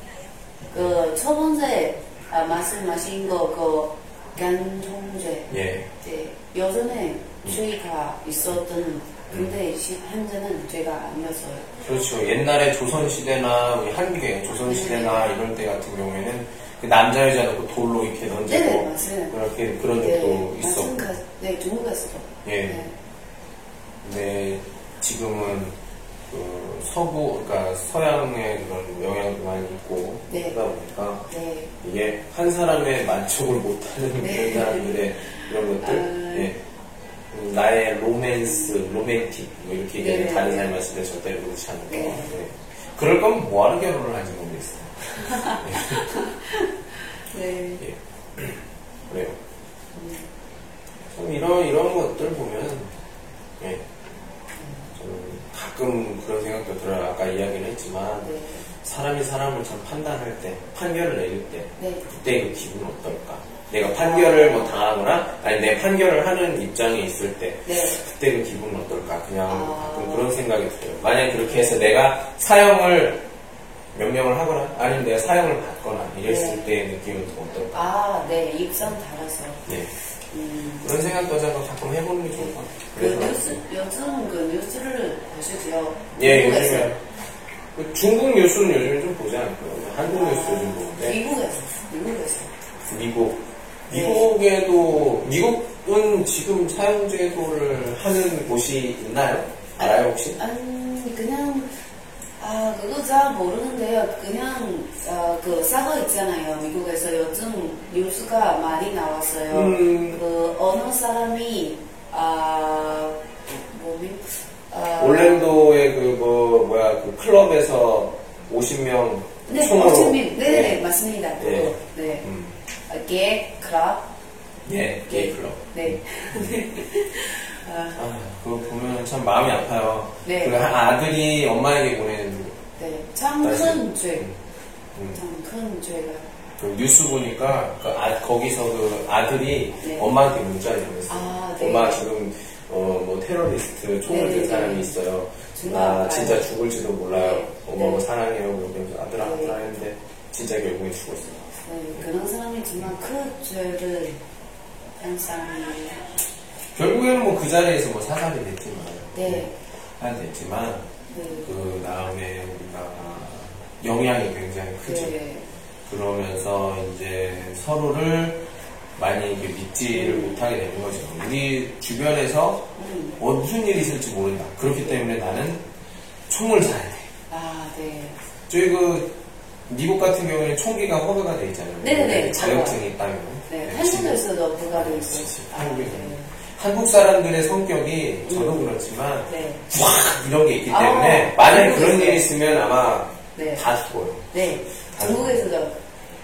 그첫 번째 아, 말씀하신 거그 간통죄 예. 네, 여전에 주의가 있었던 근데 시- 현재는 죄가 아니었어요. 그렇죠. 옛날에 조선시대나 우리 한국의 조선시대나 이럴 때 같은 경우에는 그 남자 여자 놓고 돌로 이렇게 던지고 네네, 맞아요. 그렇게 그런 적도 있었고 마찬가- 네, 중국에서도. 예. 네. 근데 지금은 그 서부 그러니까 서양의 그런 영향도 많이 있고 네. 그러다 보니까 네. 이게 한 사람의 만족을 못하는 네. 그런 사람들의 이런 것들 아. 예. 음, 나의 로맨스, 로맨틱 뭐 이렇게 얘기하는 네. 다른 사람이 봤을 때 절대로 그렇지 않은 거 네. 네. 그럴 거면 뭐하러 결혼을 하지 모르겠어요 네. 예. 그래요 참 이런 이런 것들 보면 예. 저는 가끔 그런 생각도 들어요 아까 이야기를 했지만 네. 사람이 사람을 참 판단할 때 판결을 내릴 때 네. 그때 그 기분은 어떨까? 내가 판결을 뭐 당하거나 아니 내 판결을 하는 입장에 있을 때 네. 그때 그 기분은 어떨까? 그냥 아. 그런 생각이 들어요. 만약에 그렇게 해서 내가 사형을 명령을 하거나 아니면 내가 사형을 받거나 이랬을 네. 때의 느낌은 어떨까? 아, 네. 입장 달아서. 네. 음. 그런 생각도 잠깐 가끔 해보는 게 좋을 것 같아요. 그 그래서 뉴스, 요즘 그 뉴스를 보시죠. 예. 요즘에 그 중국 뉴스는 요즘 좀 보지 않고요. 한국 뉴스 요즘 보는데 미국에서. 미국에서. 미국. 네. 미국에도, 미국은 지금 사용제도를 하는 곳이 있나요? 알아요, 혹시? 아니, 그냥, 아, 그거 잘 모르는데요. 그냥, 어, 그 사과 있잖아요. 미국에서 요즘 뉴스가 많이 나왔어요. 음. 그 어느 사람이, 아, 뭐니? 아, 올랜도의 그, 뭐, 뭐야, 그 클럽에서 50명 네, 총으로. 어쩌면, 네, 네, 맞습니다. 네. 네. 음. 아, 게, 클럽. 예, 게이 클럽. 네. 아, 아, 그거 보면 참 마음이 아파요. 네. 그한 아들이 엄마에게 보낸 네. 참 큰 죄. 음. 참 큰 죄가. 그 뉴스 보니까 그 아, 거기서 그 아들이 네. 엄마한테 문자를 보냈어요. 아, 네. 엄마 지금 어, 뭐 테러리스트 총을 네, 든 네, 사람이 네. 있어요. 정말 나. 진짜 죽을지도 몰라요. 네. 엄마 뭐 네. 사랑해요. 그러면서 아들아 네. 아들아 했는데 진짜 결국엔 죽었어요. 네, 그런 사람이 정말 큰 죄를 한 사람이에요. 결국에는 뭐 그 자리에서 뭐 사살이 됐지만 네. 하 됐지만 네. 그 다음에 우리가 영향이 굉장히 크죠. 네. 그러면서 이제 서로를 많이 이렇게 믿지를 못하게 되는 거죠. 우리 주변에서 음. 어, 무슨 일이 있을지 모른다. 그렇기 때문에 나는 총을 사야 돼. 아, 네. 저희 그 미국 같은 경우에는 총기가 허가가 돼 있잖아요. 네네네. 자격증이 있다면. 네, 네, 한국에서도 그치, 있어요. 아, 한국에서. 네. 한국 사람들의 성격이 저도 그렇지만 네. 확 이런 게 있기 때문에 아, 만약에. 그런 일이 있으면 아마 네. 다 죽어요. 네. 중국에서도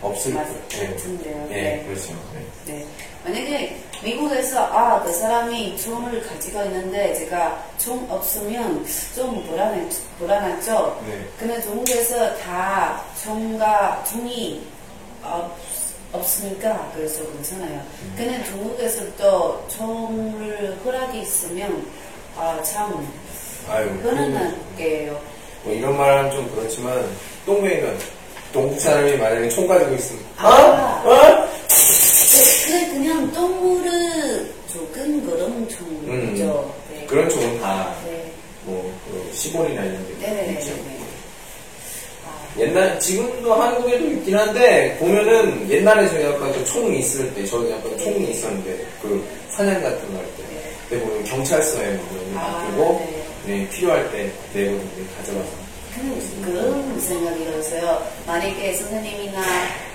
없을 맞- 네. 같은데요. 네, 네. 그렇죠. 네. 네. 만약에 미국에서 아, 그 사람이 총을 가지고 있는데 제가 총 없으면 좀 불안해, 불안하죠? 네. 근데 중국에서 다 총과 총이 없, 없으니까 그래서 괜찮아요. 음. 근데 중국에서 또 총을 허락이 있으면 아, 참 아유, 흔한 게요. 뭐 이런 말하면 좀 그렇지만 똥배는 동국 사람이 만약에 총 가지고 있으면 아. 어? 어? 근데 그냥 동물을 그런 총이죠. 네. 음. 그런 총은 다 네. 뭐, 그 시골이나 이런 데 네네네. 있죠. 아, 옛날, 지금도 한국에도 있긴 한데, 보면은 옛날에 저희 그 총이 있을 때, 저희 아까 총이 있었는데, 그 사냥 같은 거 할 때, 네. 그때 보면 경찰서에 뭐 그런 거 아, 맡기고, 네. 네, 필요할 때 내거든요, 가져가서. 그런 생각이 들었어요. 만약에 선생님이나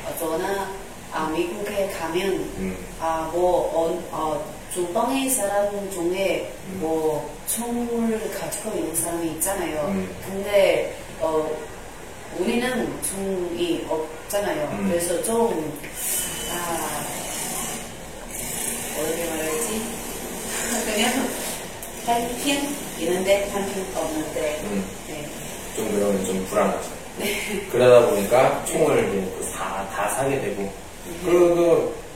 어, 저나 아, 미국에 가면 음. 아, 뭐, 어, 어, 주방의 사람 중에 음. 뭐, 총을 가지고 있는 사람이 있잖아요. 음. 근데, 어, 우리는 총이 없잖아요. 음. 그래서 좀, 아, 어떻게 말하지? 그냥, 한편 있는데, 한편 없는데, 음. 네. 좀 그러면 좀 불안하죠. 네. 그러다 보니까 총을 이제 그 다, 다 사게 되고, 그, 그,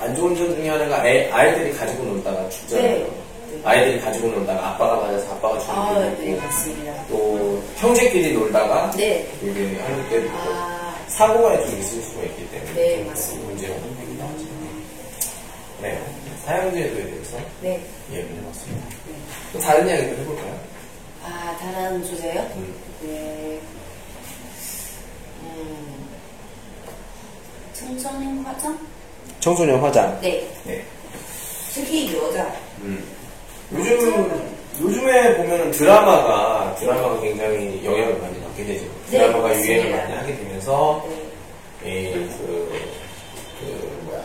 안 좋은 점 중에 하나가 애, 아이들이 가지고 놀다가 죽잖아요. 네. 네. 아이들이 가지고 놀다가 아빠가 맞아서 아빠가 아, 죽는 네, 때도 있고, 맞습니다. 또 형제끼리 놀다가 네. 이게 하는 때도 있고, 아, 사고가 좀 있을 수가 있기 때문에 네, 좀 맞습니다. 문제가 생기기도 하죠. 네. 사형제도에 대해서 네. 이야기를 해봤습니다. 네. 또 다른 이야기도 해볼까요? 아, 다른 주제요? 음. 네. 음, 청소년 화장? 청소년 화장. 네. 네. 특히 여자. 음. 요즘, 요즘에 보면은 드라마가, 드라마가 굉장히 영향을 많이 받게 되죠. 네, 드라마가 맞습니다. 유행을 많이 하게 되면서, 네. 이, 그, 그, 뭐야.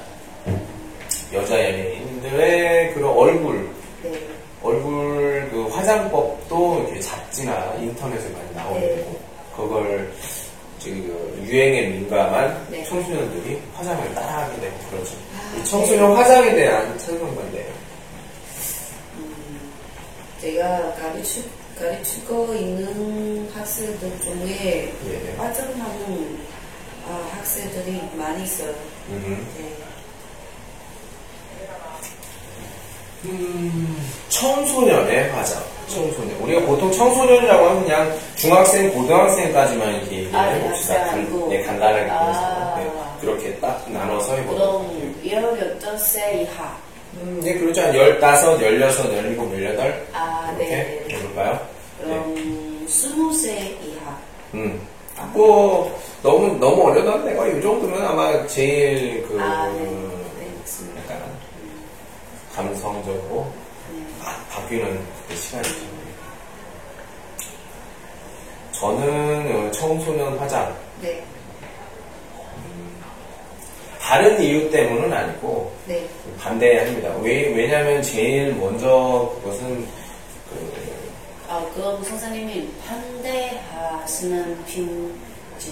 여자 연예인들의 그런 얼굴, 네. 얼굴 그 화장법도 이렇게 잡지나 인터넷에 많이 나오게 네. 그걸 지금 그 유행에 민감한 네. 청소년들이 화장을 따라하게 되고 그렇죠. 아, 이 청소년 화장에 대한 찬성반대예요. 음, 제가 가르치, 가르치고 있는 학생들 중에 예. 화장하는 아, 학생들이 많이 있어요. 음. 네. 음, 청소년의 화장. 청소년. 우리가 보통 청소년이라고 하면 그냥 중학생, 고등학생까지만 이렇게 얘기를 아, 네, 해봅시다. 간- 아니고. 네, 간단하게 아. 네, 그렇게 딱 나눠서 해보도록 할게요. 그럼 18세 이하. 음, 네, 그렇죠. 한 15, 16, 17, 18. 아, 이렇게 네. 네. 해볼까요? 네. 그럼 20세 이하. 음. 뭐, 너무, 너무 어려도 내가 이 정도면 아마 제일 바, 바뀌는 그 시간이죠. 저는 어, 청소년 화장 네. 다른 이유 때문은 아니고 네. 반대합니다. 왜 왜냐하면 제일 먼저 그것은 그 아, 그럼 선생님이 반대하시는 핀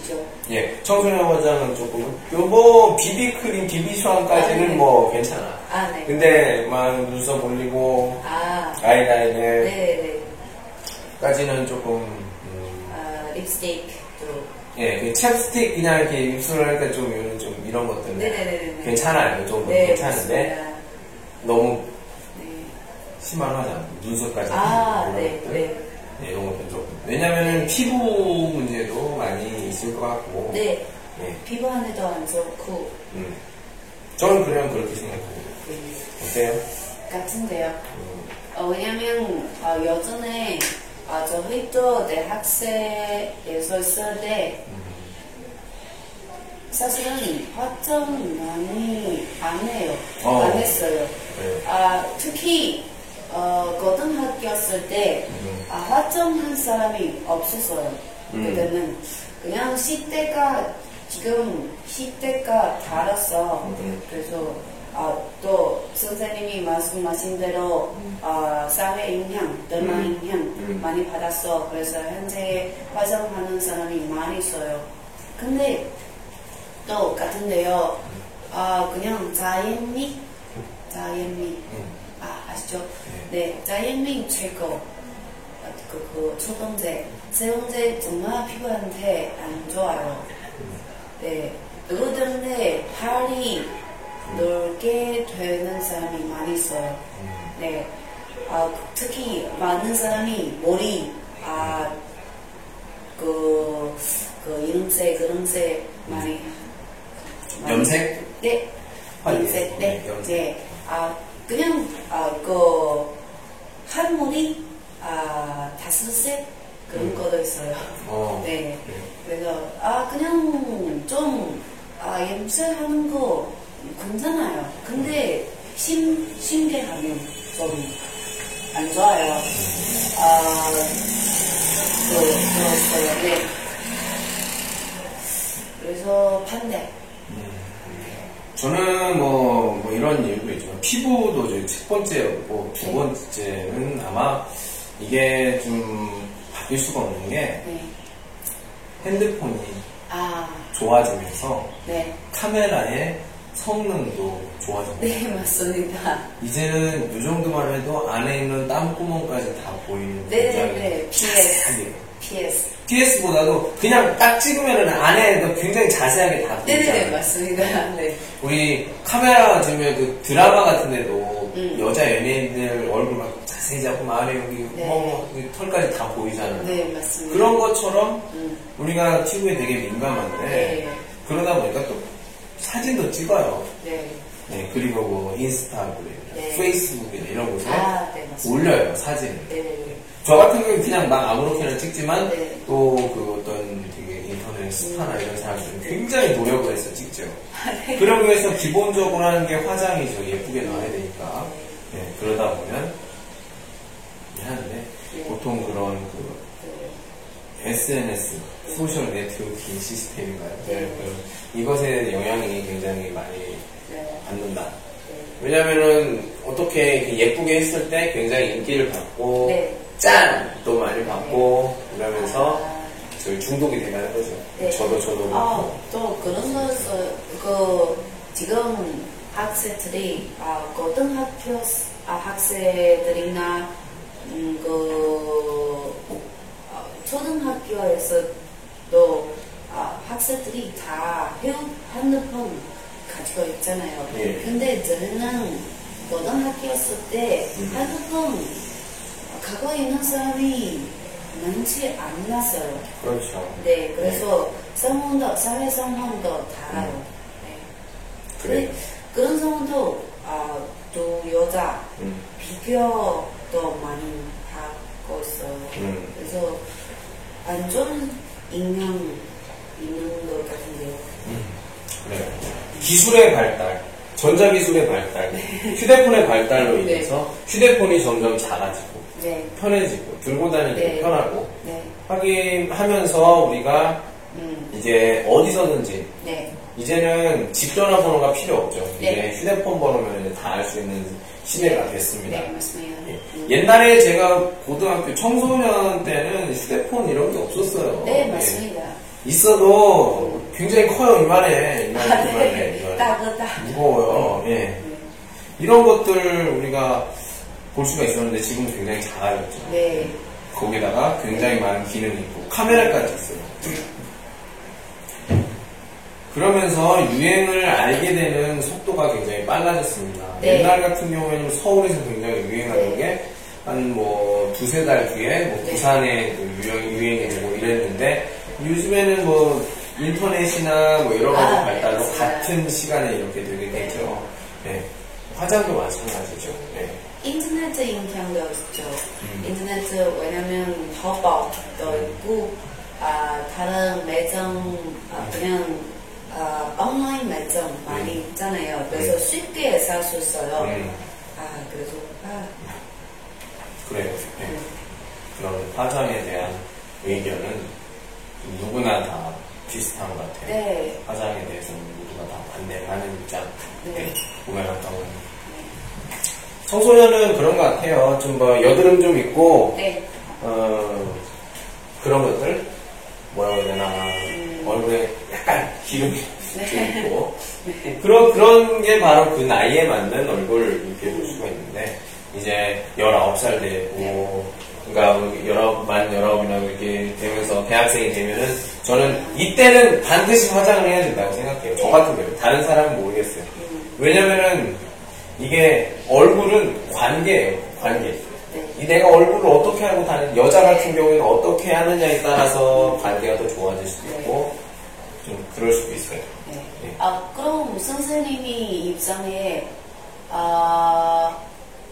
지죠? 예, 청소년 화장은 조금 요뭐 비비크림, 비비霜까지는 아, 네. 뭐 괜찮아. 아, 네. 근데 막 눈썹 올리고 아, 아이라인을까지는 네네. 조금 음, 아, 립스틱도. 예, 그 챕스틱 그냥 이렇게 입술을 하니까 좀 이런 좀 이런 것들은 네네 네 네. 괜찮아요. 좀 네, 괜찮은데 맞습니다. 너무 네. 심한 화장, 눈썹까지 아, 네, 것들. 네. 네, 이런 것들 좀 왜냐면은 피부 문제도 많이 있을 것 같고 네. 예, 피부하늘도 안 좋고, 음. 저는 그냥 그렇게 생각합니다. 네. 어때요? 같은데요. 음, 어, 왜냐면, 어, 예전에, 아, 저희도 대학생에서 있을 때, 음. 사실은 화장 많이 안 해요. 어. 안 했어요. 네. 아, 특히, 어, 고등학교였을 때, 음. 아, 화장한 사람이 없었어요. 음. 그때는. 그냥 시대가, 지금 시대가 달았어. 음. 그래서, 아, 또, 선생님이 말씀하신 대로, 아, 사회 음. 영향 음. 많이 받았어. 그래서 현재 화장하는 사람이 많이 있어요. 근데, 또 같은데요. 아, 그냥 자연미? 자연미. 음. 아, 아시죠? 네, 자연미 최고. 아, 그, 그, 첫 번째. 세 번째, 정말 피부한테 안 좋아요. 네. 그것 때문에 팔이 넓게 되는 사람이 많이 있어요. 네. 아, 특히 많은 사람이 머리, 아, 그, 그, 이름새, 그름새 많이. 많이- 염색? 네. 아, 예. 염색, 네. 네, 염색. 네. 아, 그냥, 아, 그, 한 머리, 아, 다섯 색? 그런 음. 것도 있어요. 어. 네. 네. 그래서, 아, 그냥 좀, 아, 염색하는 거 괜찮아요. 근데, 심, 심계하면 좀안 좋아요. 아, 그, 그렇어요. 네. 그래서 반대. 저는 뭐, 뭐 이런 이유도 있지만 피부도 저희 첫 번째였고 두 네. 번째는 아마 이게 좀 바뀔 수가 없는 게 네. 핸드폰이 아, 좋아지면서 네. 카메라의 성능도 좋아집니다. 네, 맞습니다. 이제는 이 정도만 해도 안에 있는 땀구멍까지 다 보이는 네네네. PS. 자세하게. PS. PS보다도 그냥 딱 찍으면은 안에도 굉장히 자세하게 다 네네네, 보이잖아요. 맞습니다. 네. 우리 카메라 지금 그 드라마 같은 데도 음. 여자 연예인들 얼굴 막 자세히 잡고 안에 여기 네. 뭐 여기 털까지 다 보이잖아요. 네, 맞습니다. 그런 것처럼 음. 우리가 피부에 되게 민감한데 네. 그러다 보니까 또 사진도 찍어요. 네. 네, 그리고 뭐 인스타그램, 네. 페이스북이나 이런 곳에 아, 네, 맞습니다. 올려요 사진을. 네. 저 같은 경우는 그냥 막 아무렇게나 찍지만 네. 또 그 어떤 되게 인터넷 스타나 이런 사람들은 굉장히 노력을 해서 찍죠. 네. 그러기 위해서 기본적으로 하는 게 화장이죠. 예쁘게 나와야 되니까. 네, 그러다 보면 하는데 네. 보통 그런 그 네. SNS, 소셜 네트워킹 시스템인가요? 네, 네. 그 이것에 영향이 굉장히 많이 네. 받는다. 네. 왜냐면은 어떻게 예쁘게 했을 때 굉장히 인기를 받고 네. 짠! 또 많이 받고 이러면서 아, 저희 중독이 돼가는 거죠. 네. 저도 저도 아. 또 그런 것을 그 지금 학생들이 아, 고등학교 아, 학생들이나 음, 그 아, 초등학교에서도 아, 학생들이 다 휴- 핸드폰 가지고 있잖아요. 예. 근데 저는 고등학교였을 때 음. 핸드폰 갖고 있는 사람이 많지 않았어요. 그렇죠. 네, 그래서 상황도 사회 상황도 달라요. 네. 그래요. 그- 그런 상황도 아, 또 여자 음, 비교도 많이 하고 있어요. 음. 그래서 안 좋은 영향 있는 것 같은데요. 그래요. 기술의 발달, 전자기술의 발달, 휴대폰의 발달로 네. 인해서 휴대폰이 점점 작아지고 네, 편해지고 들고 다니기 네. 편하고 네, 확인하면서 우리가 음, 이제 어디서든지 네, 이제는 집 전화번호가 필요 없죠. 네. 이제 휴대폰 번호면 다 알 수 있는 시대가 됐습니다. 네, 맞습니다. 예. 음. 옛날에 제가 고등학교 청소년 때는 휴대폰 이런 게 없었어요. 네, 예. 맞습니다. 있어도 굉장히 커요. 이만해. 이만해. 아, 이만해. 네, 이만해. 따뜻하. 무거워요. 예. 네, 이런 것들 우리가 볼 수가 있었는데 지금 굉장히 작아졌죠. 네, 거기다가 굉장히 많은 기능이 있고 카메라까지 있어요. 그러면서 유행을 알게 되는 속도가 굉장히 빨라졌습니다. 네. 옛날 같은 경우에는 서울에서 굉장히 유행하는 네. 게한 뭐 두세 달 뒤에 뭐 네. 부산에 그 유행, 유행이 되고 이랬는데 요즘에는 뭐 인터넷이나 뭐 여러 가지 아, 네, 발달로 맞습니다. 같은 시간에 이렇게 되게 되죠. 네. 화장도 마찬가지죠. 네. 인터넷 영향도 있죠. 음. 인터넷 왜냐면淘宝도 있고 아, 다른 매장 아, 그냥 아, 온라인 매장 많이 있잖아요. 그래서 음. 쉽게 살 수 있어요. 음, 아 그래서 아, 그래요. 네. 그런 화장에 대한 의견은 누구나 다 비슷한 것 같아요. 네, 화장에 대해서는 모두가 다 반대를 하는 입장. 네. 네. 보면 어떤 청소년은 그런 것 같아요. 좀 뭐 여드름 좀 있고 네, 어, 그런 것들 뭐라고 해야 되나 음. 얼굴에 약간 기름이 네. 좀 있고 그런 그런 게 바로 그 나이에 맞는 얼굴 이렇게 볼 수가 있는데 이제 19살 되고 네. 그러니까 뭐 열아홉 만 열아홉이나 이렇게 되면서 대학생이 되면은 저는 이때는 반드시 화장을 해야 된다고 생각해요. 저 네. 같은 경우 다른 사람은 모르겠어요. 음, 왜냐면은 이게 얼굴은 관계예요. 관계. 네. 이 내가 얼굴을 어떻게 하고 다니는 여자 같은 경우에는 어떻게 하느냐에 따라서 관계가 더 좋아질 수도 있고 좀 그럴 수도 있어요. 네. 네. 아 그럼 선생님이 입장에 아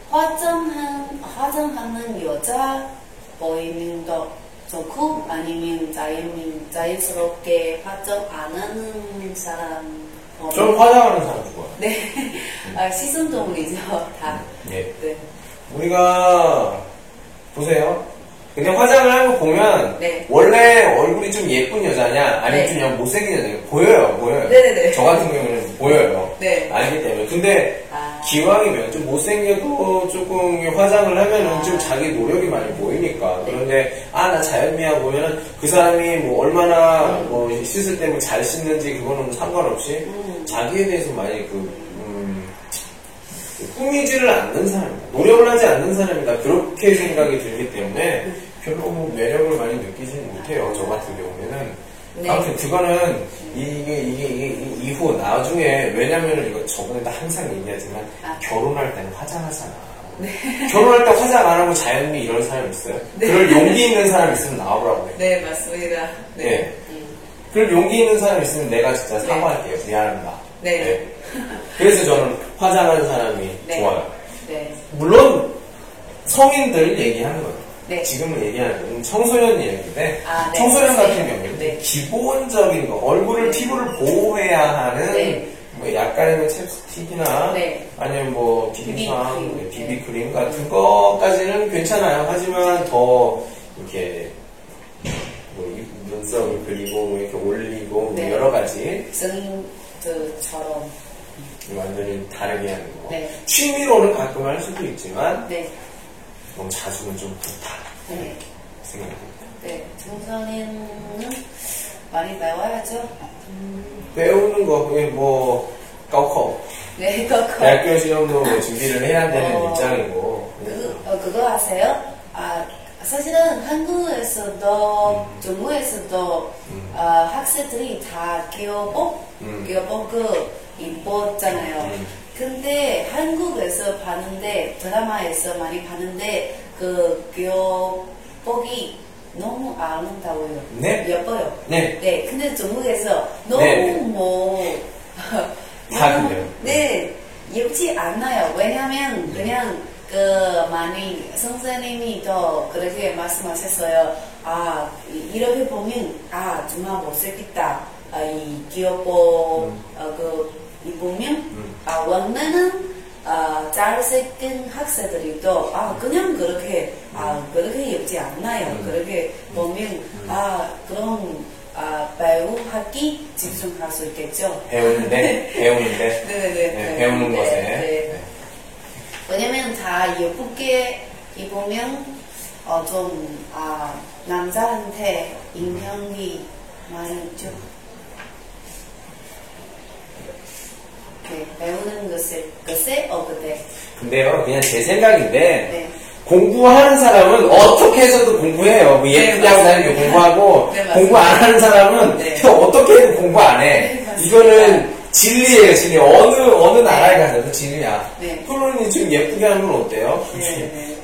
화장한 화장하는 여자 보이는 거 좋고 아니면 자연 자연스럽게 화장 안 하는 사람 저는 화장하는 사람 좋아요. 네 아, 시선 동물이죠 다 예. 네. 우리가 보세요. 근데 화장을 하는 거 보면 네. 원래 얼굴이 좀 예쁜 여자냐 아니면 네. 좀 그냥 못생긴 여자냐 보여요 보여요 네네네. 저 같은 경우는 보여요 네. 알기 때문에 근데 아. 기왕이면 좀 못생겨도 조금 화장을 하면은 아. 좀 자기 노력이 많이 보이니까 그런데 아 나 자연미야 보면은 그 사람이 뭐 얼마나 음. 뭐 씻을 때 뭐 잘 씻는지 그거는 상관없이 음. 자기에 대해서 많이 그 음, 꾸미지를 않는 사람이다. 노력을 하지 않는 사람이다. 그렇게 생각이 들기 때문에 별로 뭐 매력을 많이 느끼지는 못해요. 저 같은 경우에는. 네. 아무튼 그거는 이게, 이게, 이게, 이- 이후 나중에, 왜냐면은 이거 저번에도 항상 얘기하지만 아. 결혼할 때는 화장하잖아. 결혼할 때 화장 안 하고 자연미 이런 사람 있어요? 네. 그럴 용기 있는 사람 있으면 나오라고 해요. 네 맞습니다 네. 음. 그럴 용기 있는 사람 있으면 내가 진짜 네. 사과할게요. 미안합니다. 네. 그래서 저는 화장하는 사람이 네. 좋아요. 네. 물론 성인들 얘기하는 거예요. 네. 지금은 얘기하는 건 청소년 얘기인데 아, 네. 청소년 같은 네. 경우는 네. 기본적인 거 얼굴을 피부를 보호해야 하는 네. 뭐 약간의 뭐 챕스틱이나 네. 아니면 뭐 비비상, 비비크림. 네, 네. 비비크림 같은 거까지는 괜찮아요. 하지만 더 이렇게 뭐 이- 눈썹을 그리고 뭐 이렇게 올리고 뭐 네. 여러 가지 선 생님들처럼. 완전히 다르게 하는 거. 네. 취미로는 가끔 할 수도 있지만 네. 너무 자주는 좀 그렇다 네. 생각합니다. 네. 청소년은 많이 배워야죠. 배우는 거 그게 뭐高考 네, 그거. 대학교 시험도 뭐 준비를 해야 되는 어. 입장이고 그, 어, 그거 아세요? 아, 사실은 한국에서도, 음. 중국에서도, 아, 학생들이 다 교복, 음. 교복을 입었잖아요. 음. 근데 한국에서 봤는데, 드라마에서 많이 봤는데, 그 교복이 너무 아름다워요. 네. 예뻐요. 네. 네, 근데 중국에서 너무 네, 네. 뭐, 다 그래요. 네, 예쁘지 않아요. 왜냐면 그냥 그 많이 선생님이 더 그렇게 말씀하셨어요. 아, 이- 이렇게 보면, 아, 정말 못생겼다. 아, 이 귀엽고, 음. 어, 그, 입으면, 아, 원래는, 아, 잘생긴 학생들이 또, 아, 그냥 그렇게, 아, 그렇게 예쁘지 않나요. 음. 그렇게 보면, 아, 그럼, 아, 배우 하기 집중할 수 있겠죠. 배우는데 배우는데 네 네네. 네, 배우는 네, 것에 네. 네. 왜냐면 다 예쁘게 입으면 어, 좀 아, 남자한테 인형이 많이 있죠. 네, 배우는 것을 것에 어그대. 근데요 그냥 제 생각인데 네. 공부하는 사람은 어떻게 해서도 공부해요. 뭐 예쁘게 하고 맞습니다. 다니게 공부하고 네. 공부 안 하는 사람은 네. 어떻게 해도 공부 안 해. 네. 이거는 진리예요, 진리. 어느 어느 나라에 가서도 진리야. 네. 프로님 지금 예쁘게 하는 건 어때요? 네, 네.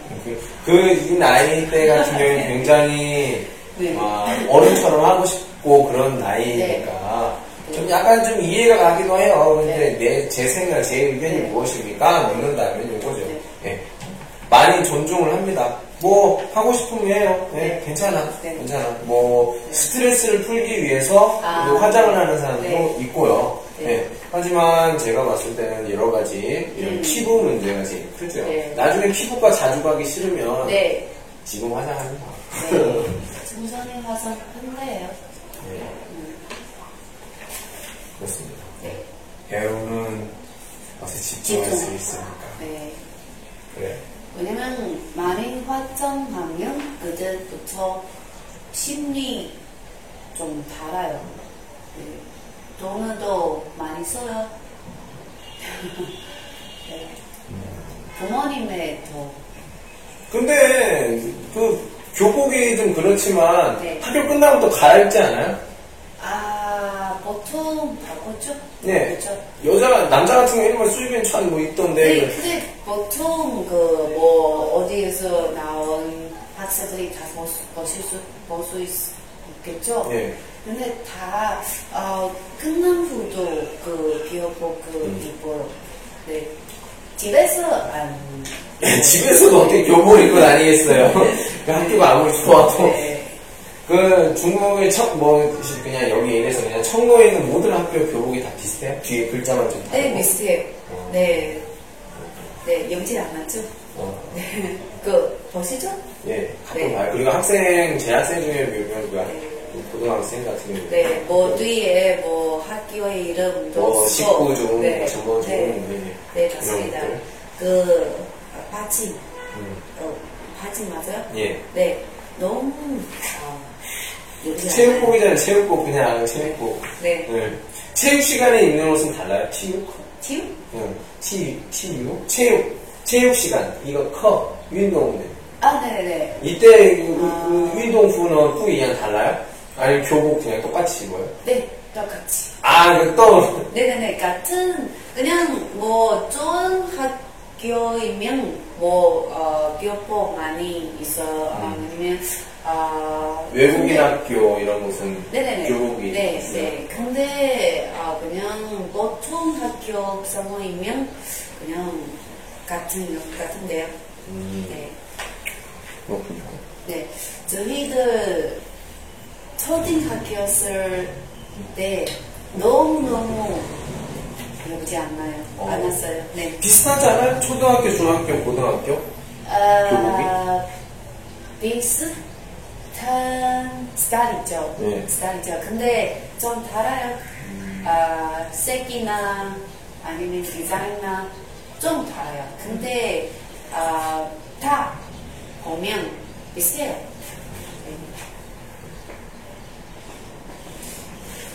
그, 이 나이 때 같은 경우에 굉장히 네. 아, 어른처럼 하고 싶고 그런 나이니까 네. 좀 약간 좀 이해가 가기도 해요. 근데 네. 내, 제 생각, 제 의견이 네. 무엇입니까? 묻는다면 이거죠. 네. 예. 많이 존중을 합니다. 뭐 하고 싶으면 해요. 예, 네. 괜찮아, 네. 괜찮아. 뭐 스트레스를 풀기 위해서 아. 뭐 화장을 하는 사람도 네. 있고요. 네. 예. 하지만 제가 봤을 때는 여러 가지 이런 음. 피부 문제가 제일 크죠. 네. 나중에 피부과 자주 가기 싫으면 네. 지금 화장하지 마. 네. 중선에 가서 한대요. 네. 그렇습니다. 네. 배우는 어떻게 집중할 수. 있으니까. 네. 그래. 왜냐면 많이 화장하면 그때부터 심리 좀 달아요. 네. 돈도 많이 써요. 네. 부모님의 더 근데 그 교복이 좀 그렇지만 네. 학교 끝나고 또 갈아입지 않아요? 아, 보통 바꿨죠? 네. 그렇죠. 여자가 남자 같은 경우에는 뭐 수입엔 찬뭐 있던데 네, 근데 보통 그 뭐 어디에서 나온 학생들이 다볼 수, 보실 수, 있겠죠? 네. 근데 다, 어, 끝난 후도 그 기업복 그 음. 네. 집에서 안. 집에서도 어떻게 교복을 입고 다니겠어요? 그 학교가 아무리 좋아도 네. 그 중국의 청, 뭐 그냥 여기 예에서 그냥 청로에 있는 모든 학교 교복이 다 비슷해요? 뒤에 글자만 좀 네, 다르고 비슷해요. 어. 네. 네, 영질 안 맞죠? 어. 네. 그, 보시죠? 예, 가끔 네. 봐요. 그리고 학생, 재학생 중에 보면 그 고등학생 같은 경우에 네, 뭐 뒤에 뭐 학교의 이름도 뭐 쓰고. 19중, 네, 중, 네, 네, 네, 맞습니다. 것들. 그 바지, 음, 어, 바지 맞아요? 예. 네, 너무 어, 않아요? 체육복이잖아요, 체육복, 그냥 체육복. 네, 네. 체육 시간에 입는 옷은 달라요, 체육? 티우? 응. 치, 치유? 체육. 체육 시간. 이거 커. 운동. 아, 네네. 이때 그, 아. 그 운동 후는 후 이양 달라요? 아니면 교복 그냥 똑같이 입어요? 네, 똑같이. 아, 그 또, 네네네, 같은 그냥 뭐 좋은 학교이면 뭐 어, 교복 많이 있어 아니면 아 외국인 근데- 학교 이런 곳은 네네네. 교복이 네, 있어요. 네. 근데 아 그냥 보통 학교 상황이면 그냥 같은 같은데요. 네. 그렇군요. 네, 저희들 초등학교였을 때 너무너무 어렵지 않나요? 어. 않았어요. 네. 비슷하지 않아요? 초등학교, 중학교, 고등학교? 아, 비슷한 스타일이죠. 네. 스타일이죠. 근데 좀 달라요. 아, 색이나 아니면 디자인이나 좀 달라요. 근데 아, 다 보면 비슷해요. 네.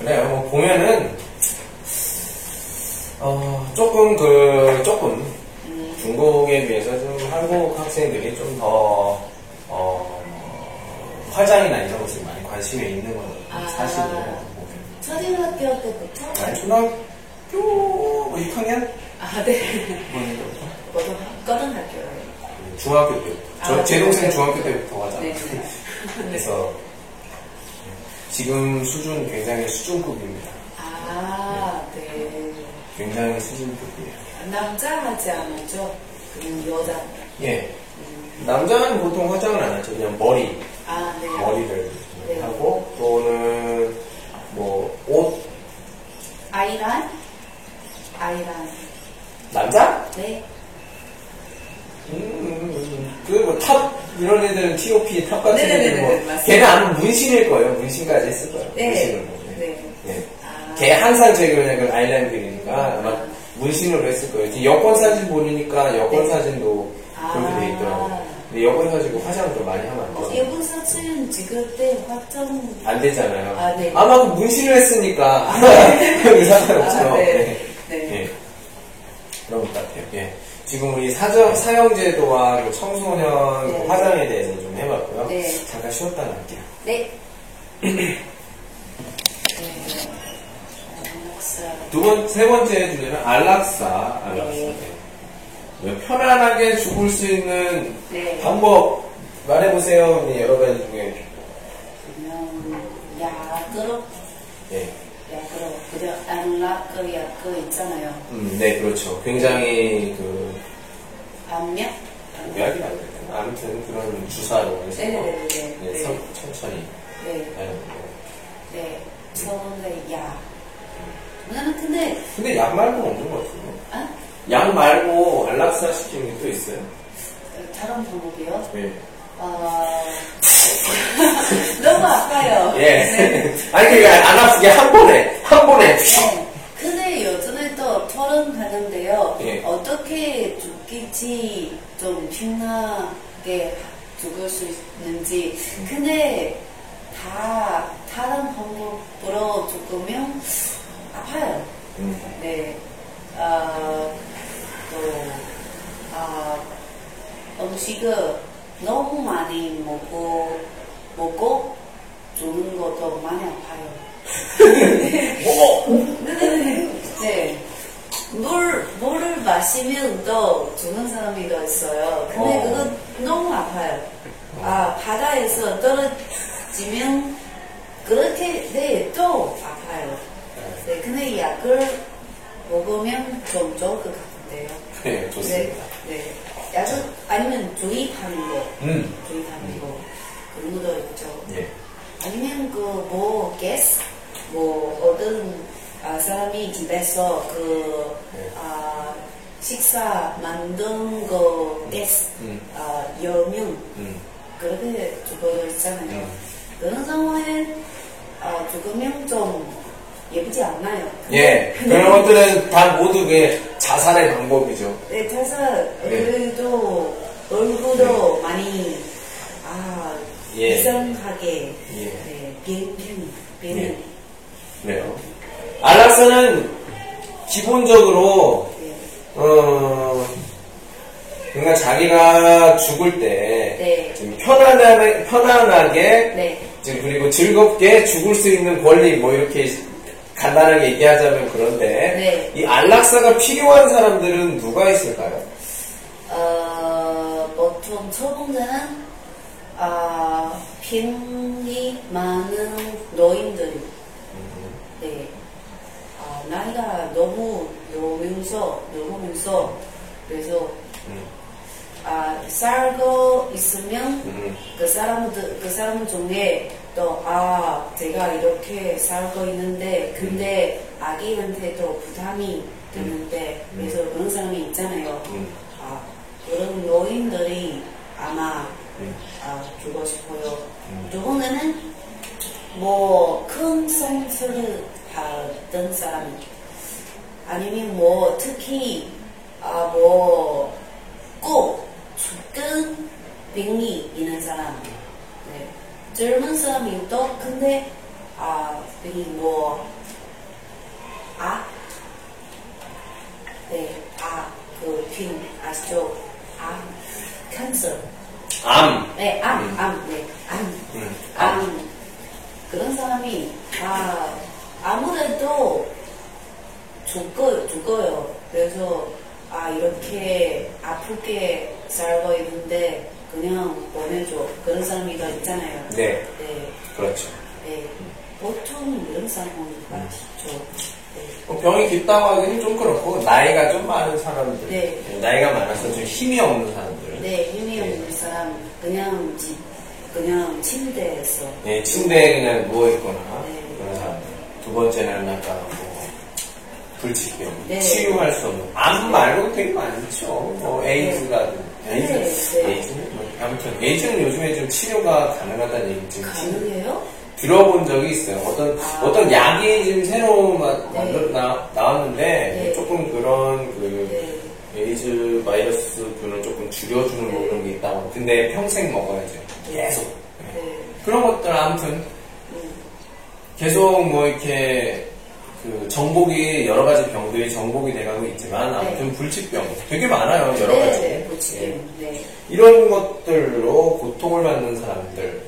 그래요. 뭐 보면은 어, 조금 그 조금 음, 중국에 비해서 좀 한국 학생들이 좀더 어, 화장이나 이런 것에 많이 관심이 있는 건 아. 사실이에요. 초등학교 때부터? 아니, 초등학교 뭐 6학년? 아, 네. 뭐. 고등, 고등학교요. 중학교 때부터. 저, 아, 제 동생 네. 중학교 때부터 하잖아요. 네. 네. 그래서 지금 수준 굉장히 수준급입니다. 아, 네. 굉장히 수준급이에요. 남자 하지 않았죠? 그냥 여자. 예. 음. 남자는 보통 화장을 안 하죠. 그냥 머리, 아, 네. 머리를 네. 하고 또는 뭐 옷, 아이란? 아이란. 남자? 네. 음, 그뭐탑 이런 애들은 T.O.P 탑 같은 애들 뭐 맞습니다. 걔는 아마 문신일 거예요. 문신까지 했을 거예요. 네. 문신을 보면. 네. 예. 아. 걔 항상 제 그냥 그 아일랜드니까 아마 아. 문신으로 했을 거예요. 여권 사진 보니까 여권 네. 사진도 그렇게 돼 있더라고요. 아. 근데 여권 사진도 화장을 좀 많이 하면 안 어, 돼요. 이분 사진 찍을 때 화장. 안 되잖아요. 아, 네. 마그 문신을 했으니까 그 상관없죠. 아, 네. 네. 네. 예. 그런 것 같아요. 예. 지금 우리 사정, 사형제도와 그 청소년 네. 화장에 대해서 좀 해봤고요. 네. 잠깐 쉬었다 갈게요. 네. 네. 두 번, 세 번째 주제는 안락사. 안락사. 네. 네. 편안하게 죽을 수 있는 네. 방법 말해보세요. 네, 여러 가지 중에. 그냥 약으로 네. 약으로 그냥 안락그 약그 있잖아요. 음, 네, 그렇죠. 굉장히 그, 안면? 약이 아니요 아무튼 그런 주사로 해서. 네네네네. 네, 네. 선- 천천히. 네. 하는 거. 네. 처음에 약. 나는 근데 근데 약 말고는 없는 것 같아요. 아약 말고 안락사 시키는 게 또 있어요. 다른 방법이요. 네. 어... 너무 아파요. 예. 네. 아니, 그게 안 아프게 한 번에, 한 번에. 네. 근데 요즘에 또 토론하는데요. 예. 어떻게 죽 일지 좀 신나게 죽을 수 있는지. 근데 다 다른 방법으로 죽으면 아파요. 음. 네. 어, 또, 아, 음식을 너무 많이 먹고, 먹고, 주는 것도 많이 아파요. 네네네. 네. 물, 물을 마시면 또 죽는 사람이 더 있어요. 근데 어. 그건 너무 아파요. 아, 바다에서 떨어지면 그렇게, 네, 또 아파요. 네, 근데 약을 먹으면 좀 좋을 것 같은데요. 네, 네, 좋습니다. 네. 약을 아니면 주입하는 거, 음. 주입하는 거 그런 것도 있죠. 예. 아니면 그뭐 게스, 뭐 어떤 아, 사람이 집에서 그 네. 아, 식사 만든 거 게스 음. 아, 여명 음. 그렇게 죽어도 있잖아요. 음. 그런 상황에 아, 죽으면 좀 예쁘지 않나요? 예. 그런 것들은 다 모두 그 자살의 방법이죠. 네, 자살 네. 그래도 얼굴도 많이 아 예. 이상하게 예. 네, 변. 예. 그래요. 안락사는 기본적으로, 네. 어, 그러니까 자기가 죽을 때, 네. 좀 편안하게, 편안하게, 네. 지금 그리고 즐겁게 죽을 수 있는 권리, 뭐 이렇게 간단하게 얘기하자면 그런데, 네. 이 안락사가 필요한 사람들은 누가 있을까요? 어, 보통 초봉자는 아, 병이 많은 노인들, 네, 아, 나이 자기가 너무 놓으면서 놓으면서 그래서 음. 아 살고 있으면 음. 그 사람들 그 사람 중에 또 아 제가 이렇게 살고 있는데 근데 아기한테도 부담이 되는데 그래서 그런 사람이 있잖아요. 음. 아 그런 노인들이 아마 음. 아 주고 싶어요. 음. 두 번째는 뭐큰 성수를 받은 사람 아니면 뭐 특히 아뭐꼭 죽은 병이 있는 사람 네. 젊은 사람이 또 근데 아 병이 뭐 아? 네, 아, 그, 균, 아시죠? 암, cancer. 암. 네, 암, 음. 암, 네, 암. 음. 암. 그런 사람이, 아, 아무래도 죽어, 죽어요. 그래서, 아, 이렇게 아프게 살고 있는데, 그냥 보내줘. 그런 사람이 더 있잖아요. 네. 네, 그렇죠. 네. 보통 이런 사람이 많죠. 네. 뭐 병이 깊다고 하기는 좀 그렇고 나이가 좀 많은 사람들, 네. 나이가 많아서 좀 힘이 없는 사람들, 네, 힘이 없는 사람, 그냥 집, 그냥 침대에서. 네, 침대에 그냥 누워 있거나 네. 두 번째는 아까 뭐 불치병, 네. 치유할 수 없는 암 말고 되게 많죠. 뭐 에이즈가 네. 에이즈, 네, 네. 에이즈는 뭐 아무튼 에이즈는 요즘에 좀 치료가 가능하다는 얘기 좀 가능해요? 들어본 적이 있어요. 어떤 아. 어떤 약이 지금 새로 마- 네. 만들 나, 나왔는데 네. 조금 그런 그 네. 에이즈 바이러스균을 조금 줄여주는 뭐 그런 게 있다고. 근데 평생 먹어야죠. 계속. 네. 네. 그런 것들 아무튼 음, 계속 뭐 이렇게 그 정복이 여러 가지 병들이 정복이 돼가고 있지만 아무튼 불치병 되게 많아요 여러 네, 가지. 네, 고치병. 네. 이런 것들로 고통을 받는 사람들,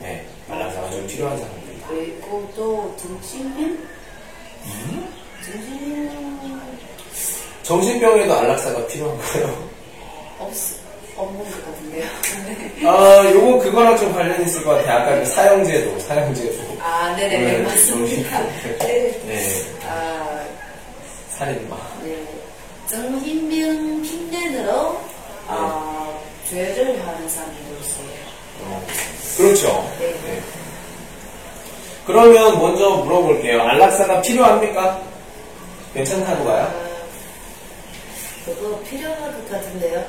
네, 말라사가 좀 필요한 사람들이다. 그리고 또 정신병? 음? 정신병 정신병에도 안락사가 필요한가요? 없, 없 아, 요거 그거랑 좀 관련이 있을 것 같아요. 아까 그 사형제도, 사형제도. 아, 네네네, 네, 맞습니다. 네. 네, 아, 살인마. 네. 정신병 핑계대로, 아, 죄를 하는 사람도 있어요. 어, 그렇죠. 네. 네. 그러면 먼저 물어볼게요. 안락사가 필요합니까? 괜찮다고 봐요? 아, 그거 필요할 것 같은데요.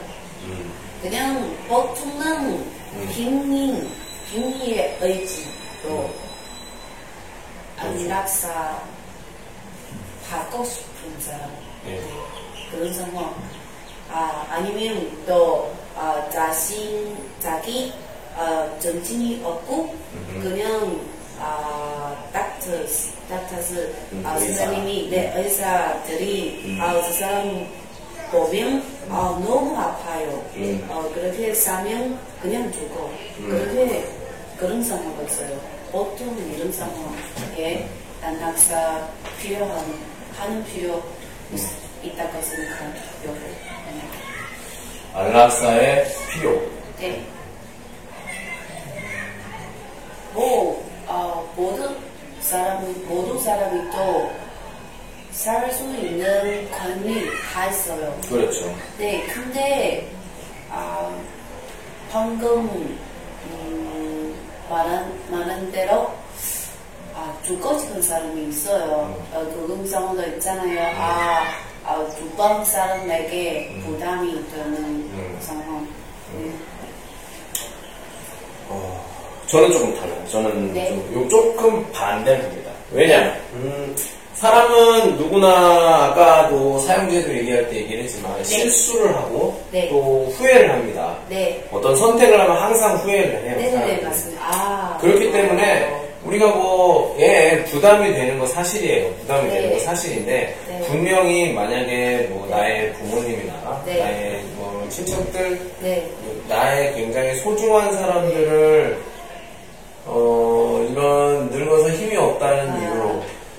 음. 그냥 보통은 빙의, 빙의의 의지로 안락사 받고 싶은 사람. 네. 그런 상황. 아, 아니면 또, 아, 자신, 자기, 아, 정신이 없고, 그냥, 아, 닥터스, 닥터스, 음, 아, 의사. 선생님이, 네, 의사들이, 음. 아, 그 사람 보면, 아, 너무 아파요. 음. 어, 그렇게 싸면 그냥 죽어. 음. 그렇게, 그런 상황 없어요. 보통 이런 상황에 안락사 필요한, 하는 필요 있다고 생각해요. 안락사의 필요. 네. 뭐, 어, 모든 사람이, 모든 사람이 또 살수 있는 권리 다 있어요. 그렇죠. 네, 근데, 아, 방금, 음, 말한, 말한 대로, 아, 죽어지는 사람이 있어요. 어, 그 음성도 있잖아요. 아, 아, 두번 사람에게 부담이 되는 음. 상황. 네. 어, 저는 조금 달라요. 저는 네. 좀, 요 조금 반대입니다. 왜냐면, 음, 사람은 누구나 아까도 사용제도 얘기할 때 얘기를 했지만 실수를 하고 네. 또 후회를 합니다. 네. 어떤 선택을 하면 항상 후회를 해요. 네네네, 사람들은. 맞습니다. 아. 그렇기 때문에 우리가 뭐, 예, 부담이 되는 거 사실이에요. 부담이 네. 되는 거 사실인데, 네. 분명히 만약에 뭐 나의 부모님이나 네. 나의 뭐 친척들, 네. 나의 굉장히 소중한 사람들을, 어, 이런 늙어서 힘이 없다는 아. 이유로,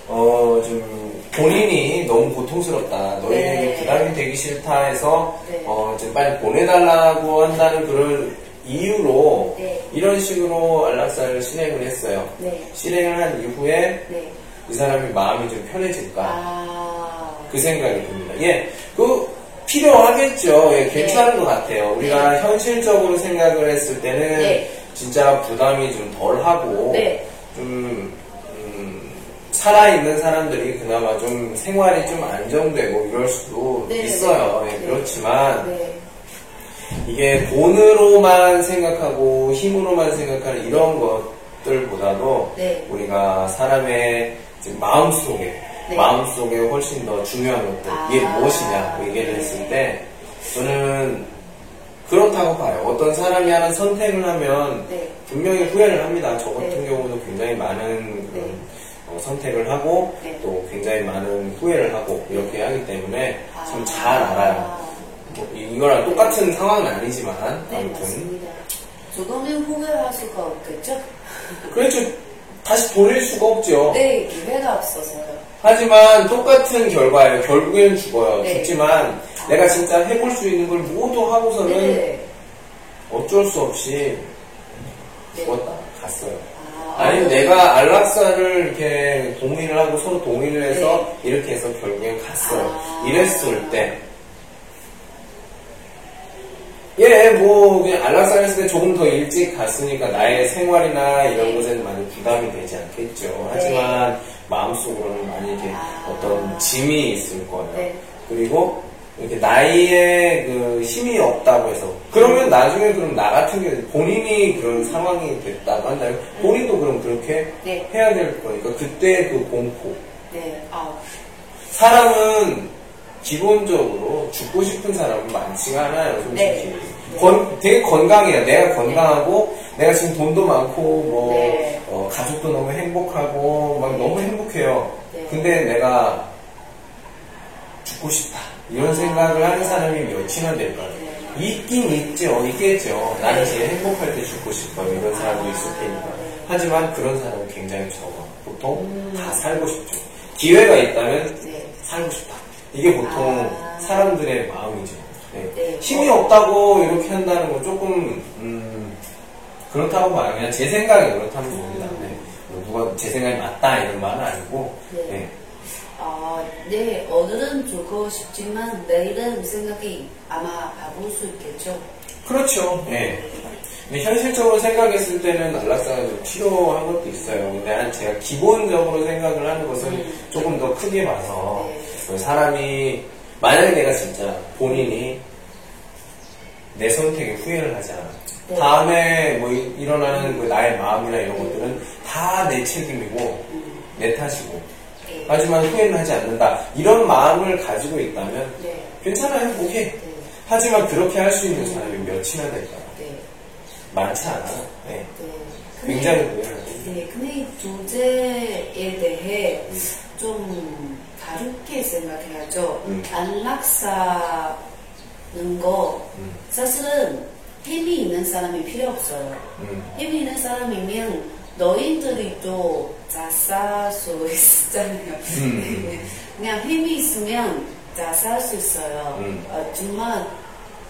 어, 좀 본인이 너무 고통스럽다. 너희에게 네. 부담이 되기 싫다 해서, 네. 어, 좀 빨리 보내달라고 한다는 그런 이유로, 네. 이런 식으로 안락사를 실행을 했어요. 네. 실행을 한 이후에 네. 이 사람이 마음이 좀 편해질까? 아. 그 생각이 듭니다. 예, 그 필요하겠죠. 예, 괜찮은 것 같아요. 우리가 현실적으로 생각을 했을 때는 네. 진짜 부담이 좀 덜하고 네. 좀 음, 살아있는 사람들이 그나마 좀 생활이 좀 안정되고 이럴 수도 네, 있어요. 네. 예, 네. 그렇지만 네. 이게 돈으로만 생각하고 힘으로만 생각하는 이런 것들보다도 네. 우리가 사람의 마음속에 네. 마음속에 훨씬 더 중요한 것들 아. 이게 무엇이냐 얘기를 했을 때 저는 그렇다고 봐요. 어떤 사람이 하는 선택을 하면 네. 분명히 후회를 합니다. 저 같은 네. 경우도 굉장히 많은 그런 네. 어, 선택을 하고 네. 또 굉장히 많은 후회를 하고 이렇게 하기 때문에 참 아. 잘 알아요. 뭐 이- 이거랑 똑같은 상황은 아니지만 네, 아무튼 맞습니다. 조금은 후회할 수가 없겠죠? 그렇죠. 다시 돌릴 수가 없죠. 네, 기회가 없어서요. 하지만 똑같은 결과예요. 결국에는 죽어요. 네. 죽지만 내가 진짜 해볼 수 있는 걸 모두 하고서는 네. 어쩔 수 없이 네. 죽었다 갔어요. 아, 아니 아, 내가 안락사를 이렇게 동의를 하고 서로 동의를 해서 네. 이렇게 해서 결국엔 갔어요. 아. 이랬을 때 예, 뭐 그냥 안락사를 했을 때 조금 더 일찍 갔으니까 나의 생활이나 이런 네. 것에는 많이 부담이 되지 않겠죠. 하지만 마음속으로는 많이 이렇게 아. 어떤 짐이 있을 거예요. 네. 그리고 이렇게 나이에 그 힘이 없다고 해서 그러면 나중에 그럼 나 같은 경우 본인이 그런 상황이 됐다고 한다면 본인도 그럼 그렇게 네. 해야 될 거니까 그때 그 공포 네. 아, 사람은 기본적으로 죽고 싶은 사람은 많지가 않아요 솔직히 네. 건- 되게 건강해요 내가 건강하고 내가 지금 돈도 많고 뭐 네. 어, 가족도 너무 행복하고 막 너무 행복해요 네. 근데 내가 죽고 싶다 이런 생각을 하는 사람이 몇이나 될까요? 네. 있긴 있죠 있겠죠 나는 제일 행복할 때 죽고 싶어요 이런 사람도 있을 테니까 하지만 그런 사람은 굉장히 적어 보통 다 살고 싶죠 기회가 있다면 네. 살고 싶다 이게 보통 아. 사람들의 마음이죠 네. 네. 힘이 없다고 이렇게 한다는 건 조금 음, 그렇다고 봐요 그냥 제 생각이 그렇다는 겁니다 네. 뭐 누가 제 생각이 맞다 이런 말은 아니고 네. 네. 아, 네, 오늘은 죽고 싶지만 내일은 생각이 아마 바꿀 수 있겠죠. 그렇죠. 예. 근데 현실적으로 생각했을 때는 안락사가 좀 필요한 것도 있어요. 근데 한 제가 기본적으로 생각을 하는 것은 음. 조금 더 크게 봐서 네. 그 사람이 만약에 내가 진짜 본인이 내 선택에 후회를 하지 않아. 네. 다음에 뭐 이- 일어나는 그 나의 마음이나 이런 것들은 다 내 책임이고 음, 내 탓이고 네. 하지만 후회는 하지 않는다. 이런 마음을 가지고 있다면 네. 괜찮아요. 오케이. 네. 하지만 그렇게 할 수 있는 사람이 몇이나 될까요? 네. 많지 않아요. 네. 네. 굉장히 의외로. 네, 근데 이 주제에 대해 좀 다르게 생각해야죠. 음. 안락사는 거 음. 사실은 힘이 있는 사람이 필요 없어요. 음. 힘이 있는 사람이면 너희들이 또 자살 수 있잖아요. 음. 그냥 힘이 있으면 자살 수 있어요. 음. 어, 정말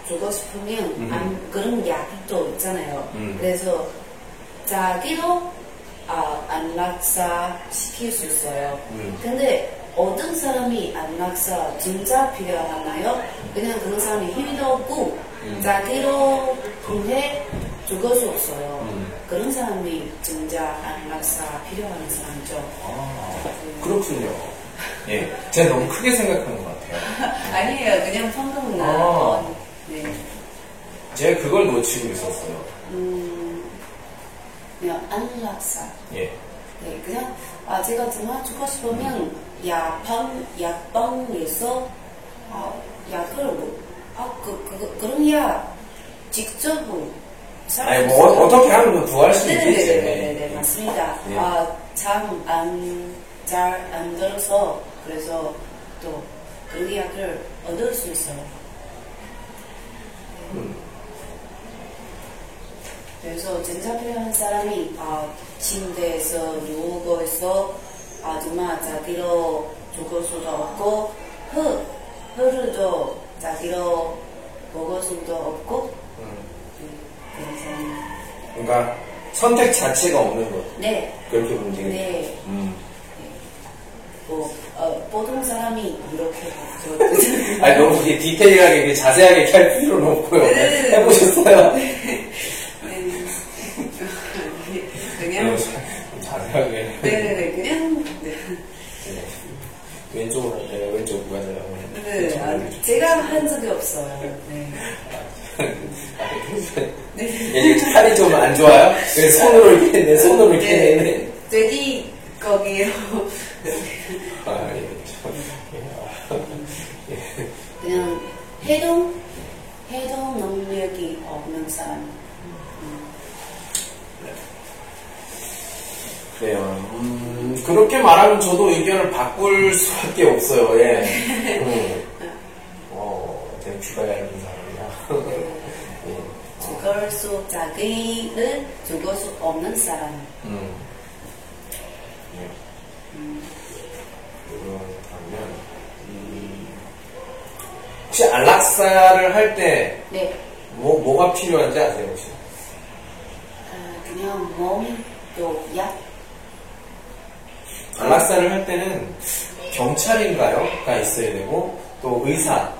죽고 싶으면 음. 안, 그런 또 있잖아요. 음. 그래서 자기로 아, 안락사 시킬 수 있어요. 음. 근데 어떤 사람이 안락사 진짜 필요하나요? 그냥 그런 사람이 힘도 없고 음. 자기로 통해 죽을 수 없어요. 음. 그런 사람이 진짜 안락사 필요한 사람이죠. 아, 그렇군요. 예. 제가 너무 크게 생각한 것 같아요. 아니에요. 그냥 평범한 아. 네. 제가 그걸 놓치고 있었어요. 음, 그냥 안락사. 예. 네, 그냥 아 제가 정말 죽고 싶으면 약방 약방에서 아 약을 뭐, 아그 그, 그런 약 직접 살 아니, 수 뭐, 있어요. 어떻게 하면 뭐 구할 수 있겠지. 네네네네 맞습니다. 예. 아참안잘 안 들어서 그래서 또 그런 약을 얻을 수 있어요. 음. 그래서 진짜 필요한 사람이 아, 침대에서 누우고 있어 아, 정말 자기로 죽을 수도 없고 흙, 흙을도 자기로 먹을 수도 없고 음. 네, 그러니까 선택 자체가 없는 것. 네, 그렇게 보면 되겠네요. 네, 음. 뭐 어, 보통 사람이 이렇게. 아니 너무 이게 디테일하게 이렇게 자세하게 할 필요는 없고요. 네. 해보셨어요? 네. 그냥 너무 자- 자세하게. 네네네 그냥 네. 네. 왼쪽으로 할까요? 왼쪽 맞아요. 네, 아, 제가 한 적이 없어요. 네. 네. 이게 팔이 좀 안 좋아요? 그래서 손으로 이렇게 내 손으로 이렇게 네. 네. 돼지 거기요. 아, 예, 참. 예. 그냥 해동 해동 능력이 없는 사람. 그래요. 음, 그렇게 말하면 저도 의견을 바꿀 수밖에 없어요. 예. 음. 어, 되게 귀가 얇은 사람이야. 예. 죽을 수 자기를 죽을 수 없는 사람. 음. 예. 그렇다면, 음, 혹시 안락사를 할 때, 네. 뭐, 뭐가 필요한지 아세요, 혹시? 아, 그냥 몸도 약. 안락사를 할 때는 경찰인가요? 가 있어야 되고, 또 의사,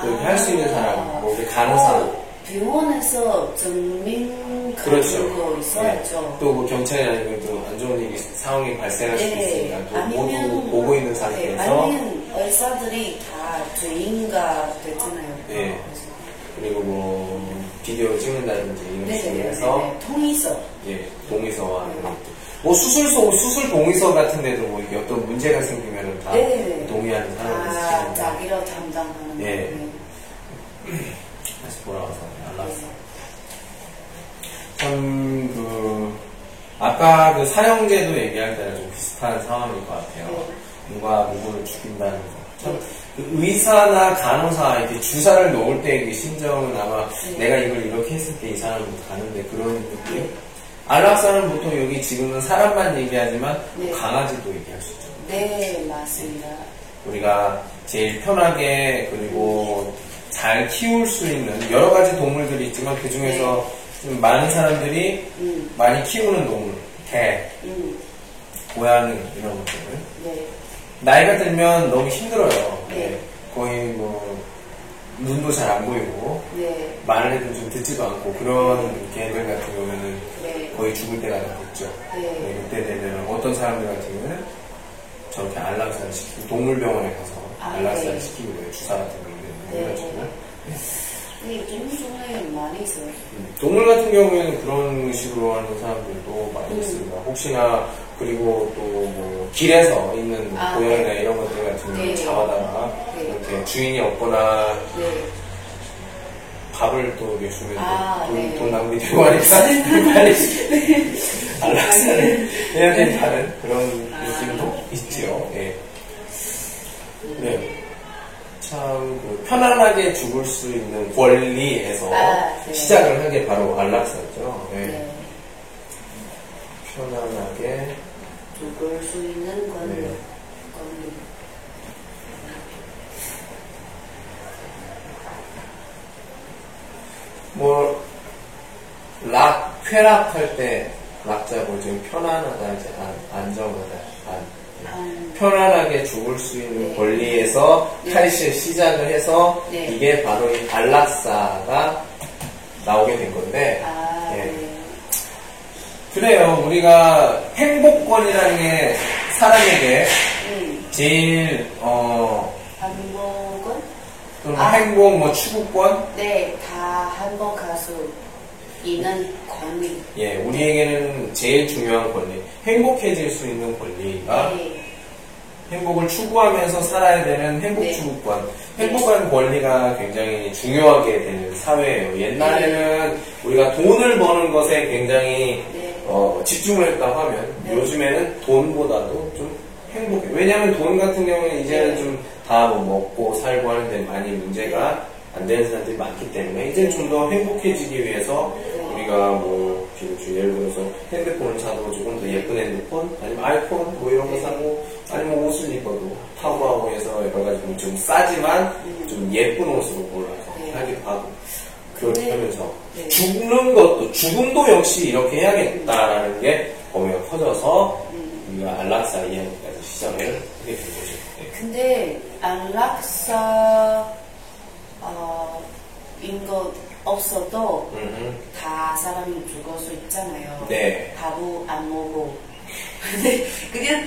또 이렇게 할수 있는 사람, 뭐, 간호사. 어, 병원에서 증명 그렇죠. 거 있어야죠. 또 뭐 경찰이 아니면 또 안 좋은 일이, 상황이 발생할 수 있으니까 또 모두 아니면 보고 있는 네, 상태에서 아니면 의사들이 다 죄인가 됐잖아요. 네. 그래서. 그리고 뭐 비디오 찍는다든지 이런 네, 식으로 네, 네, 해서 네. 통이서. 예, 동의서와 것들. 뭐 수술소, 수술 동의서 같은 데도 뭐 이게 어떤 문제가 생기면은 다 네, 네, 네. 동의하는 사람이 다 있으니까 자기로 담당하는 예. 네. 다시 돌아와서. 참, 그, 아까 그 사형제도 얘기할 때랑 좀 비슷한 상황일 것 같아요. 네. 누가 누구를 죽인다는 거. 참, 그 의사나 간호사, 이렇게 주사를 놓을 때그 심정은 아마 네. 내가 이걸 이렇게 했을 때 이 사람은 가는데 그런 느낌? 안락사는 보통 여기 지금은 사람만 얘기하지만 네. 강아지도 얘기할 수 있죠. 네, 맞습니다. 우리가 제일 편하게 그리고 잘 키울 수 있는 여러 가지 동물들이 있지만 그 중에서 좀 많은 사람들이 음, 많이 키우는 동물, 개, 음, 고양이 이런 것들. 네, 나이가 들면 너무 힘들어요. 네. 예, 거의 뭐 눈도 잘 안 보이고 네, 말을 해도 좀 듣지도 않고 그런 개들 같은 경우에는 네, 거의 죽을 때가 됐죠. 네. 네, 그때 되면 어떤 사람들 같은 경우는 저렇게 안락사를 시키고 동물병원에 가서 아, 안락사를 네. 시키고. 주사 같은 거 네. 네, 동물 중에 많이 있어요. 음, 동물 같은 경우에는 그런 식으로 하는 사람들도 많이 음. 있습니다. 혹시나 그리고 또뭐 길에서 있는 아, 고양이나 네. 이런 것들 같은 경우는 네. 잡아다가 네. 이렇게 주인이 없거나 네, 밥을 또 요즘에 아, 돈, 네. 돈 낭비 되고 하니까 빨리 안락사를 해야 된다는 그런 아. 느낌도 있지요. 예. 네. 참, 그 편안하게 죽을 수 있는 권리에서 아, 네. 시작을 한 게 바로 안락사죠. 예. 네. 편안하게. 죽을 수 있는 건, 네. 건 뭐, 락, 쾌락할 때, 락자고 좀 편안하다, 이제 안, 안정하다, 안. 한, 편안하게 죽을 수 있는 네. 권리에서 네. 탈시를 시작을 해서 네. 이게 바로 이 안락사가 나오게 된 건데 아, 예. 네. 그래요 우리가 행복권이라는 게 사람에게 음, 제일 어 한복은? 또는 아. 행복 뭐 추구권 네, 다 한복할 수 있는 권리. 예 우리에게는 제일 중요한 권리 행복해질 수 있는 권리가 네, 행복을 추구하면서 살아야 되는 행복 네. 추구권. 행복한 권리가 굉장히 중요하게 되는 사회예요. 옛날에는 우리가 돈을 버는 것에 굉장히 네. 어, 집중을 했다고 하면 네. 요즘에는 돈보다도 좀 행복해. 왜냐하면 돈 같은 경우는 이제는 네. 좀다 뭐 먹고 살고 하는데 많이 문제가 안 되는 사람들이 많기 때문에 이제 좀 더 행복해지기 위해서 네. 우리가 뭐 지금 예를 들어서 핸드폰을 사도 조금 더 예쁜 핸드폰 아니면 아이폰 뭐 이런 거 사고 아니면 옷을 입어도 타오바오에서 여러 가지 좀 싸지만 좀 예쁜 옷으로 골라서 네. 하기도 하고 그렇게 네. 하면서 네. 죽는 것도 죽음도 역시 이렇게 해야겠다라는 게 범위가 커져서 음. 우리가 안락사 이야기까지 시작을 하게 된 거죠. 네. 근데 안락사 어, 인거 없어도 음. 다 사람이 죽을 수 있잖아요. 네. 밥을 안 먹고. 근데 그냥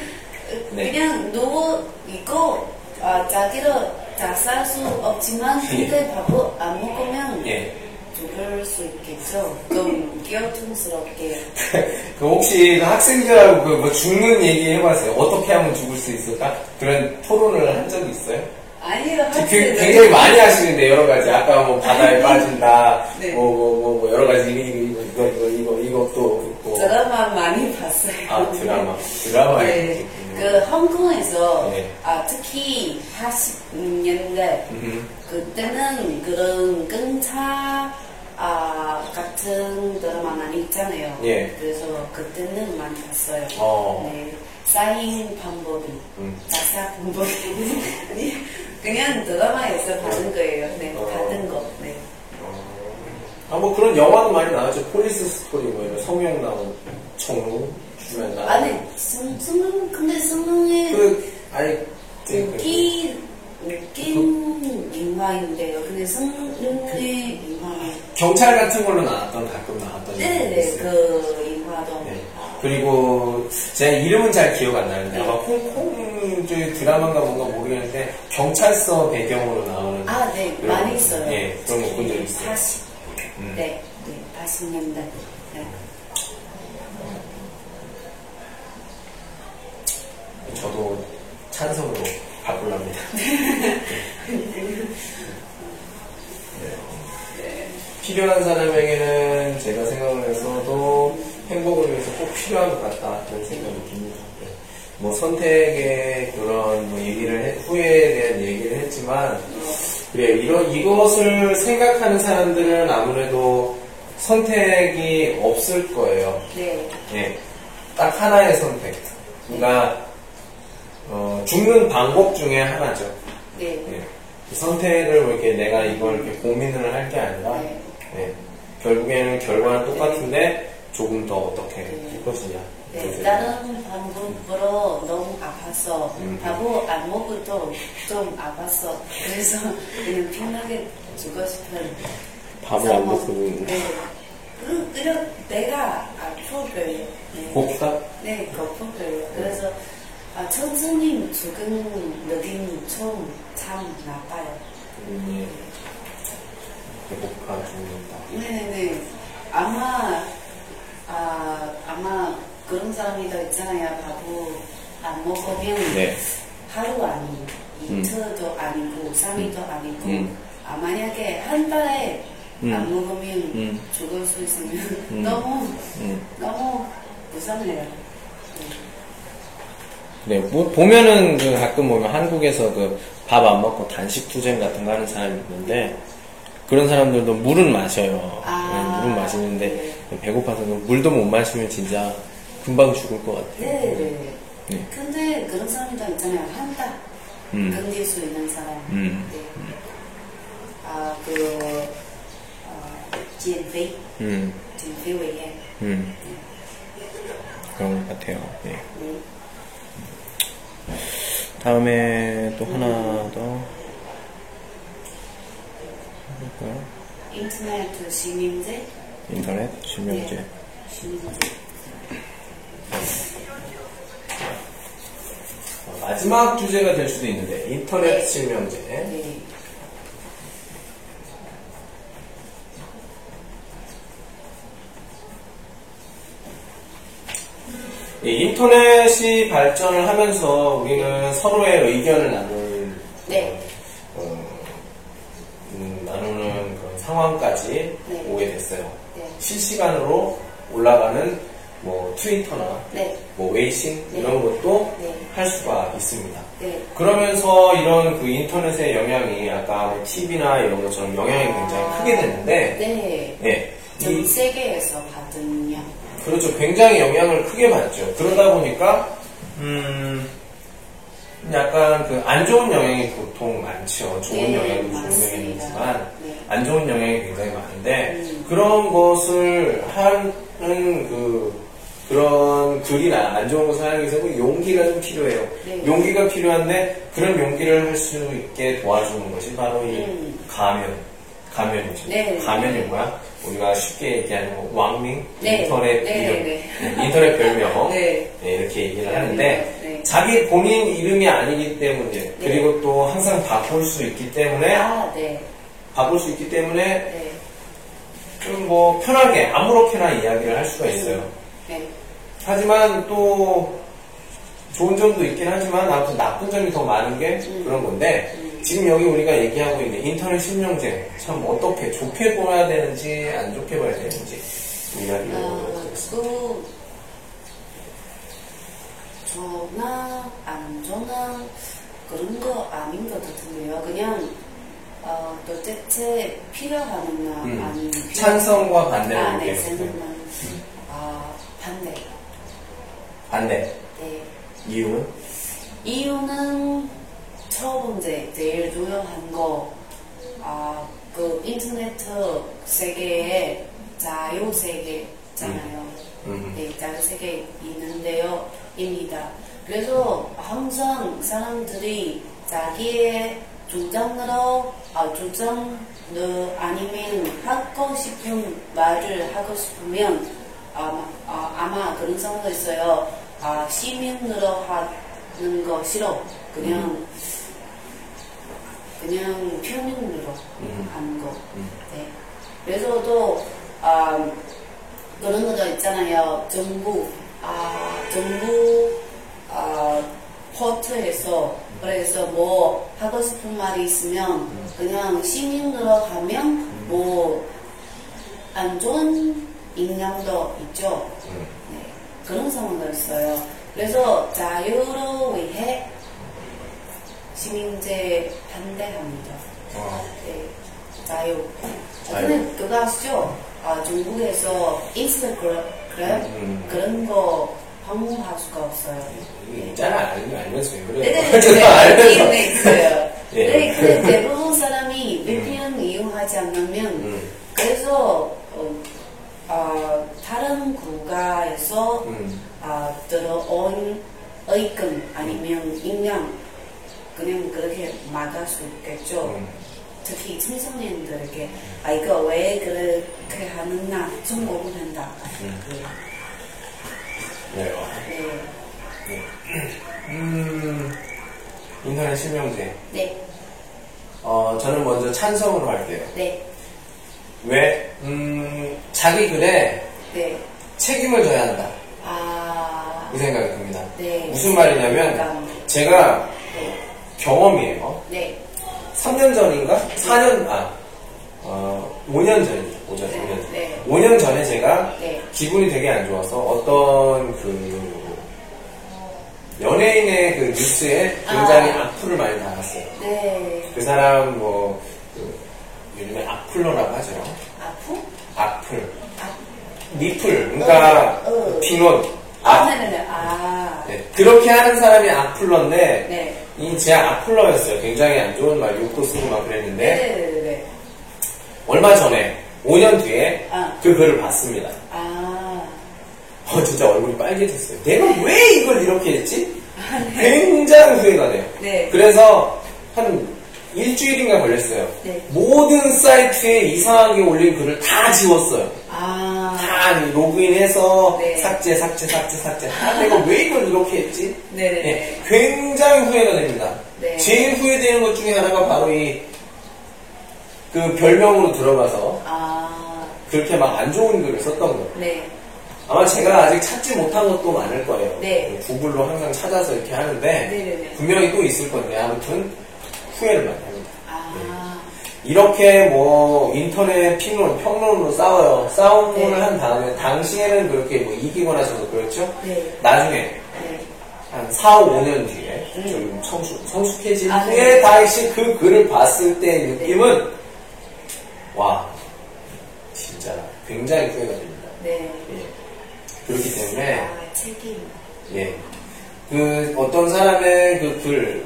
네. 그냥 누워 있고 아, 자기를 잘살 수 없지만 근데 밥을 안 먹으면 예. 죽을 수 있겠죠. 좀 기어통스럽게. 그 혹시 그 학생들하고 그 뭐 죽는 얘기 해봤어요? 어떻게 하면 죽을 수 있을까? 그런 토론을 한 적이 있어요? 아니요, 그-. 굉장히 많이 하시는데 여러 가지 아까 뭐 바다에 빠진다 네. 뭐 뭐 뭐 뭐 여러 가지 이거 이거 이거 이거 이것도 있고 드라마 많이 봤어요. 아 드라마 드라마에 네. 그 홍콩에서 네. 아, 특히 80년대 음. 그때는 그런 끈차 아, 같은 드라마 많이 있잖아요. 예. 그래서 그때는 많이 봤어요. 어. 네. 쌓인 방법이, 음. 자사 방법이. 그냥 드라마에서 받은 거예요. 네, 어. 받은 거. 네. 아 뭐 그런 영화도 많이 나왔죠 폴리스 스토리 뭐 이런 성형 나온 청룡 주면 나 아니, 승, 승, 근데 승능의 그 아니 그- 웃기, 웃긴 인화인데요. 근데 승능의 인화. 경찰 같은 걸로 나왔던 가끔 나왔던 네네, 있어요. 그 인화도. 네. 그리고 제가 이름은 잘 기억 안 나는데 아마 홍콩 저 드라마인가 뭔가 모르겠는데 경찰서 배경으로 나오는 아, 네, 그런 많이 거. 있어요. 예, 그런 거 본 적 있어요. 80, 음. 네, 네, 80년대. 네. 저도 찬성으로 바꾸랍니다. 네. 필요한 사람에게는 제가 생각을 해서도 행복을 위해서 꼭 필요한 것 같다 그런 생각이 듭니다. 네. 뭐 선택의 그런 뭐 얘기를 해- 후회에 대한 얘기를 했지만 그래 이런 이것을 생각하는 사람들은 아무래도 선택이 없을 거예요. 네, 예, 딱 하나의 선택. 그러니까 어, 죽는 방법 중에 하나죠. 네, 예. 그 선택을 뭐 이렇게 내가 이걸 이렇게 고민을 할 게 아니라 네. 예. 결국에는 결과는 똑같은데 조금 더 어떻게 할 것이냐. 네, 다른 방법으로 너무 아파서 음. 밥을 안 먹어도 좀 아팠어. 그래서 그냥 편하게 죽고 싶은 밥을 안. 먹고 네. 그, 그냥 내가 거예요. 네. 곱다? 네, 거품 거예요. 그래서 아, 천천히 죽은 느낌이 좀 참 나빠요. 음, 배고파 죽는다. 네네네. 아마, 아, 아마 그런 사람이 더 있잖아요. 밥을 안 먹으면 네. 하루 아니고, 음. 이틀도 아니고, 3일도 아니고, 음. 아, 만약에 한 달에 음. 안 먹으면 음. 죽을 수 있으면 음. 너무, 음. 너무 무섭네요. 네, 뭐 보면은 그 가끔 보면 한국에서 그 밥 안 먹고 단식 투쟁 같은 거 하는 사람이 있는데 그런 사람들도 물은 마셔요. 아. 네, 물은 마시는데 배고파서 물도 못 마시면 진짜 금방 죽을 것 같아요. 네. 네. 네. 네. 근데 그런 사람도 있잖아요. 한다. 음. 견딜 수 있는 사람. 음. 네. 아, 그, 어, 지엔페이. 음. 지엔페이 외에. 음. 네. 그런 것 같아요. 네. 네. 다음에 또 하나 더. 해볼까요? 인터넷 시민제? 인터넷 실명제. 네. 시민제. 마지막 주제가 될 수도 있는데 인터넷 네. 실명제. 네. 이 인터넷이 발전을 하면서 우리는 서로의 의견을 나누는 네. 어, 음, 나누는 그런 상황까지 네. 오게 됐어요. 네. 실시간으로 올라가는 뭐 트위터나 네. 뭐 웨이신 네. 이런 것도 네. 할 수가 있습니다. 네. 그러면서 이런 그 인터넷의 영향이 아까 뭐 TV나 이런 것처럼 영향이 굉장히 크게 됐는데 네. 예, 전이 세계에서 받은 영. 그렇죠. 굉장히 영향을 크게 받죠. 그러다 보니까, 음, 약간 그 안 좋은 영향이 보통 많죠. 좋은 네, 영향도 좋은 많습니다. 영향이 있지만, 네. 안 좋은 영향이 굉장히 많은데, 음. 그런 것을 하는 그, 그런 글이나 안 좋은 거 사용하기 위해서 용기가 좀 필요해요. 네. 용기가 필요한데 그런 용기를 할 수 있게 도와주는 것이 바로 이 음. 가면, 가면이죠. 네. 가면이 뭐야? 우리가 쉽게 얘기하는 거, 왕밍, 네. 인터넷 네, 이름, 네. 네, 인터넷 별명, 네. 네, 이렇게 얘기를 네, 하는데 네. 자기 본인 이름이 아니기 때문에 그리고 또 항상 바꿀 수 있기 때문에 아, 네. 바꿀 수 있기 때문에 네. 좀뭐 편하게 아무렇게나 이야기를 할 수가 있어요. 네. 하지만 또 좋은 점도 있긴 하지만 아무튼 나쁜 점이 더 많은 게 그런 건데 지금 여기 우리가 얘기하고 있는 인터넷 실명제 참 어떻게 좋게 봐야 되는지 안 좋게 봐야 되는지 이야기를 아, 해보도록 하겠습니다. 그, 저나 안 저나 그런 거 아닌 것 같은데요. 그냥 어, 도대체 필요하느냐 음. 아니면 찬성과 아, 이게 네, 저는 아, 반대. 반대 네. 이유는 이유는 첫 번째 제일 중요한 거, 아, 그 인터넷 세계에 자유 세계잖아요. 음. 네, 자유 세계 있는데요, 입니다. 그래서 항상 사람들이 자기의 주장으로, 아, 주장을 아니면 하고 싶은 말을 하고 싶으면 아마, 아, 아마 그런 상황도 있어요. 아, 시민으로 하는 거 싫어. 그냥, 그냥 표면으로 음. 하는 거. 음. 네. 그래서 또, 아, 그런 것도 있잖아요. 정부, 아, 정부, 아, 포트에서, 그래서 뭐, 하고 싶은 말이 있으면, 그냥 시민으로 하면, 뭐, 안 좋은 영향도 있죠. 음. 네. 그런 상황도 있어요. 그래서 자유를 위해 시민제 반대합니다. 어. 네, 자유. 자유. 근데 그거 아시죠? 아, 중국에서 인스타그램 음. 그런 거 방문할 수가 없어요. 이게 있잖아 알면 알면서 왜 그래요? 네네네. 네, 있어요. 예. 네, 근데 대부분 사람이 VPN 이용하지 않으면 음. 그래서 어, 아, 다른 국가에서 음. 아, 들어온 의금 아니면 인양 그냥 그렇게 막을 수 있겠죠. 음. 특히 청소년들에게 아 이거 왜 그렇게 하느냐 좀 고민한다. 음. 네. 그래요. 네. 음, 인터넷 실명제. 네. 어, 저는 먼저 찬성으로 할게요. 네. 왜? 음, 자기 글에 네. 책임을 져야 한다. 아. 이 생각이 듭니다. 네. 무슨 말이냐면, 공감. 제가 네. 경험이에요. 네. 3년 전인가? 4년, 아, 어, 5년 전이죠. 5년, 네, 5년 전. 네. 5년 전에 제가 네. 기분이 되게 안 좋아서 어떤 그, 연예인의 그 뉴스에 굉장히 아. 악플을 많이 달았어요. 네. 그 사람 뭐, 그, 요즘에 악플러라고 하죠. 아프? 악플. 아. 리플. 그러니까, 어, 어. 비론. 아, 악. 네네 네. 아. 네, 그렇게 하는 사람이 악플러인데, 네. 이 제 악플러였어요. 굉장히 안 좋은 말, 욕도 쓰고 막 그랬는데, 네네네. 얼마 전에, 5년 뒤에, 아. 그 글을 봤습니다. 아. 어, 진짜 얼굴이 빨개졌어요. 내가 왜 이걸 이렇게 했지? 굉장히 후회가 돼요. 네. 그래서, 한 일주일인가 걸렸어요. 네. 모든 사이트에 이상하게 올린 글을 다 지웠어요. 아. 다 로그인해서 네. 삭제, 삭제, 삭제, 삭제. 아, 내가 왜 이걸 이렇게 했지? 네네네. 네, 굉장히 후회가 됩니다. 네. 제일 후회되는 것 중에 하나가 바로 이, 그 별명으로 들어가서 아. 그렇게 막 안 좋은 글을 썼던 거예요. 네. 아마 제가 아직 찾지 못한 것도 많을 거예요. 네. 구글로 항상 찾아서 이렇게 하는데 네네네. 분명히 또 있을 건데 아무튼 후회를 많이 합니다. 아. 이렇게 뭐 인터넷评론, 평론으로 싸워요. 싸움을 네. 한 다음에 당시에는 그렇게 뭐 이기거나 저도 그렇죠. 네. 나중에 네. 한 4, 5년 뒤에 음. 좀 성숙, 성숙해진 아, 후에 네. 다시 그 글을 봤을 때 느낌은 와 진짜 굉장히 후회가 됩니다. 네. 예. 그렇기 때문에 아, 책임. 예. 그 어떤 사람의 그 글,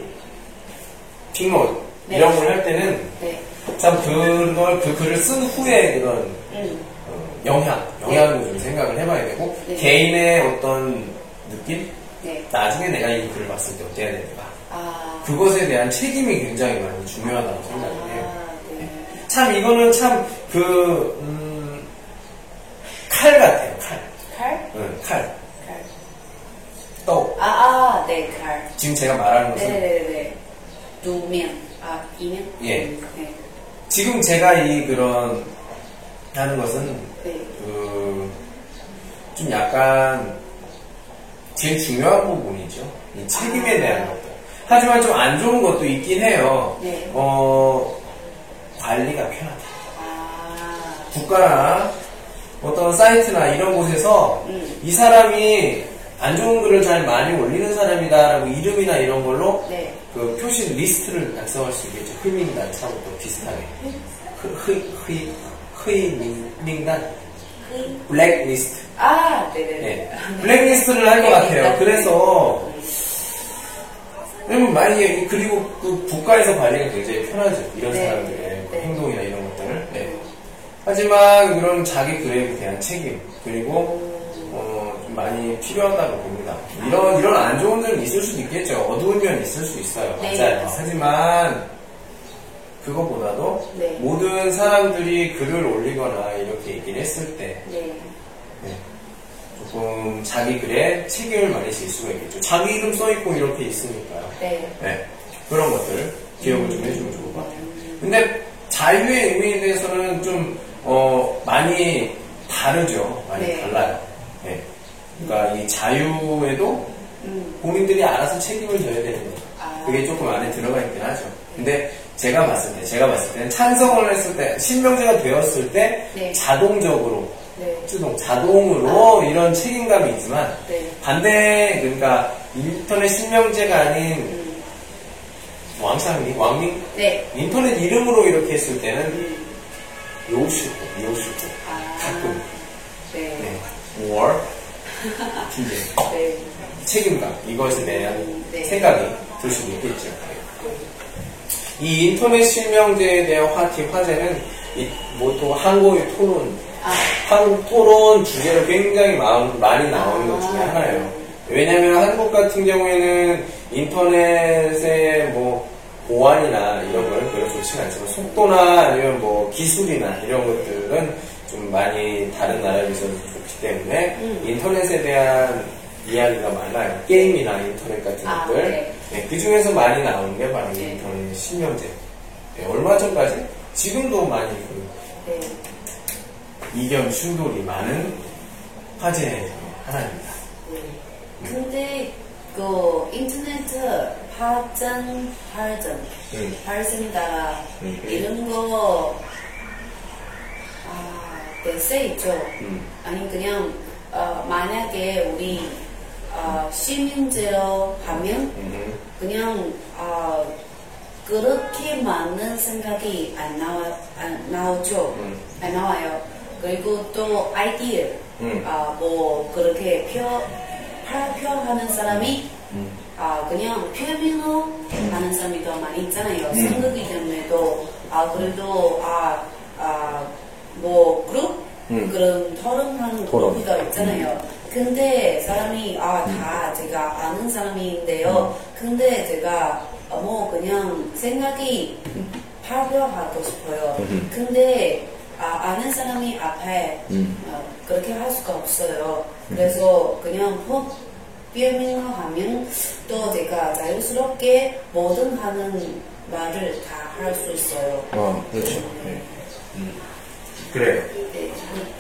핑론 네. 이런 걸 할 때는 네. 참 그걸 그 글을 쓴 후에 그런 음. 어, 영향, 영향도 좀 생각을 해봐야 되고 네. 개인의 어떤 느낌? 네. 나중에 내가 이 글을 봤을 때 어때야 되는가? 아. 그것에 대한 책임이 굉장히 많이 중요하다고 생각을 해요. 아, 네. 참 이거는 참그 음, 칼 같아요. 칼. 칼? 응, 칼. 칼. 또 아, 아, 네, 칼. 지금 제가 말하는 것은 네네네. 두 면. 아, 이면? 예. 네. 지금 제가 이 그런 하는 것은 네. 그 좀 약간 제일 중요한 부분이죠. 이 책임에 아. 대한 것들. 하지만 좀 안 좋은 것도 있긴 해요. 네. 어, 관리가 편하다. 아. 국가나 어떤 사이트나 이런 곳에서 음. 이 사람이 안 좋은 글을 잘 많이 올리는 사람이다라고 이름이나 이런 걸로 네. 그 표시 리스트를 작성할 수 있겠죠. 비슷하게. 흑, 흑, 흑, 흑명단? 그, 블랙리스트. 아, 네네네. 네. 블랙리스트를 할 것 같아요. 그래서, 왜냐면 만약에, 그리고 그 국가에서 관리가 굉장히 편하죠. 이런 네. 사람들의 네. 행동이나 이런 것들. 네. 하지만 그런 자기 글에 대한 책임, 그리고, 많이 필요하다고 봅니다. 이런, 이런 안 좋은 점이 있을 수도 있겠죠. 어두운 면이 있을 수 있어요. 네, 맞아요. 하지만, 그것보다도 네. 모든 사람들이 글을 올리거나 이렇게 얘기를 했을 때, 네. 네. 조금 자기 글에 책임을 많이 질 수가 있겠죠. 자기 이름 써있고 이렇게 있으니까요. 네. 네. 그런 것들 기억을 좀 해주면 좋을 것 같아요. 근데 자유의 의미에 대해서는 좀, 어, 많이 다르죠. 많이 네. 달라요. 네. 그러니까 이 자유에도 음. 본인들이 알아서 책임을 져야 되는 거죠. 아. 그게 조금 안에 들어가 있긴 하죠. 근데 제가 봤을 때, 제가 봤을 때는 찬성을 했을 때, 신명제가 되었을 때 네. 자동적으로 네. 수동 자동으로 이런 책임감이 있지만 네. 반대 그러니까 인터넷 신명제가 아닌 음. 왕상리 왕민 네. 인터넷 이름으로 이렇게 했을 때는 음. 요시고 요시고 아. 가끔 네. 네. war 이제 네. 책임감 이것에 대한 네. 생각이 들 수도 있겠죠. 이 인터넷 실명제에 대한 화티 화제는 이 보통 한국의 토론 아. 한국 토론 주제로 굉장히 마음- 많이 나오는 것 중에 아. 하나예요. 왜냐하면 한국 같은 경우에는 인터넷의 뭐 보안이나 이런 거는 별로 좋지는 않지만 속도나 아니면 뭐 기술이나 이런 것들은 좀 많이 다른 나라에 비해서 때문에 음. 인터넷에 대한 이야기가 많아요. 게임이나 인터넷 같은 아, 것들. 네. 네, 그 중에서 많이 나오는 게 바로 네. 인터넷 실명제. 네, 얼마 전까지 지금도 많이 그 네. 이견 충돌이 많은 화제 하나입니다. 네. 근데 그 인터넷 발전 발전 음. 발전이다 음, 음. 이런 거 아, 대세 있죠. 음. 아니 그냥 어, 만약에 우리 어, 시민제로 하면 음. 그냥 어, 그렇게 많은 생각이 안 나와 안 나오죠. 음. 안 나와요. 그리고 또 아이디어 음. 아, 뭐 그렇게 표 발표하는 사람이 음. 아 그냥 표현으로 하는 사람이 더 많이 있잖아요. 음. 생각이 때문에도 아 그래도 아 아 뭐 그룹 음. 그런 토론하는 토론. 그룹이 더 있잖아요. 근데 사람이 아 다 제가 아는 사람인데요. 근데 제가 어, 뭐 그냥 생각이 발표하고 싶어요. 음. 근데 아, 아는 사람이 앞에 음. 어, 그렇게 할 수가 없어요. 그래서 그냥 법 표명을 하면 또 제가 자유스럽게 뭐든 하는 말을 다 할 수 있어요. 어, 그렇죠. 네. 그래요. 네.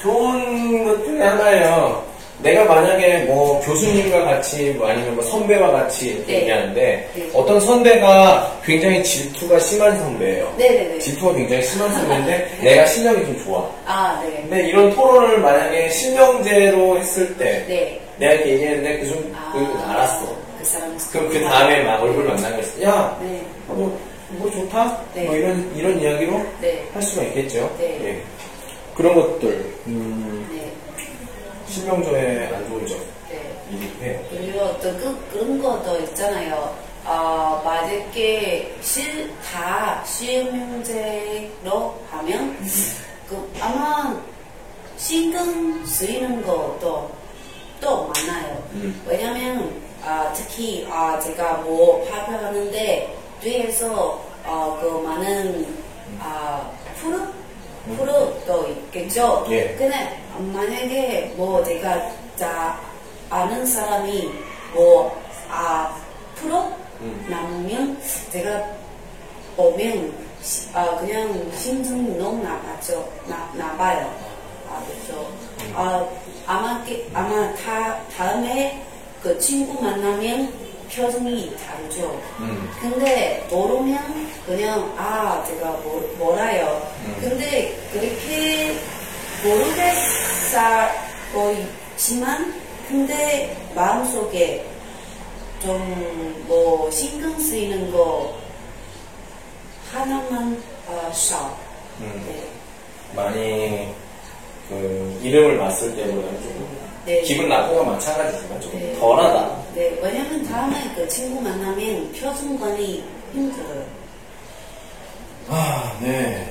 좋은 것 중에 하나예요. 내가 만약에 뭐 교수님과 같이 뭐 아니면 뭐 선배와 같이 이렇게 네. 얘기하는데 네. 어떤 선배가 굉장히 질투가 심한 선배예요. 네네네. 질투가 굉장히 심한 선배인데 내가 실력이 좀 좋아. 아, 네. 근데 이런 토론을 만약에 실명제로 했을 때 네. 내가 이렇게 얘기했는데 그좀 아, 그 알았어. 그 사람. 그럼 그 다음에 막 얼굴 만나고 있어. 야, 네. 뭐, 뭐 좋다? 네. 뭐 이런 이런 이야기로 네. 할 수가 있겠죠. 네. 예. 그런 것들 음, 네. 실명조의 안 좋은 점 네. 이기도 해요. 그리고 또 그, 그런 것도 있잖아요. 어, 만약에 실, 다 실명제로 하면, 그, 아마 신경 쓰이는 것도 또 많아요. 음. 왜냐면 아, 특히 아, 제가 뭐 발표하는데 뒤에서 어, 그 많은 아, 프로 프로도 있겠죠. 예. 근데 만약에 뭐 제가 자 아는 사람이 뭐아 프로 음. 남으면 제가 보면 시- 아 그냥 심증 너무 나빠죠 나 나빠요 아 그래서 아 아마 게- 아마 다 다음에 그 친구 만나면 표정이 다르죠 음. 근데 모르면 그냥 아 제가 뭐, 몰라요 근데 그렇게 모르겠어 보이지만 근데 마음속에 좀 뭐 신경 쓰이는 거 하나만 어, 샤. 음. 네. 많이 그 이름을 맞을 때보다는 좀 네. 기분 나쁜 건 마찬가지지만 좀 네. 덜하다. 네, 왜냐면 다음에 그 친구 만나면 표정관이 힘들어요. 아, 네.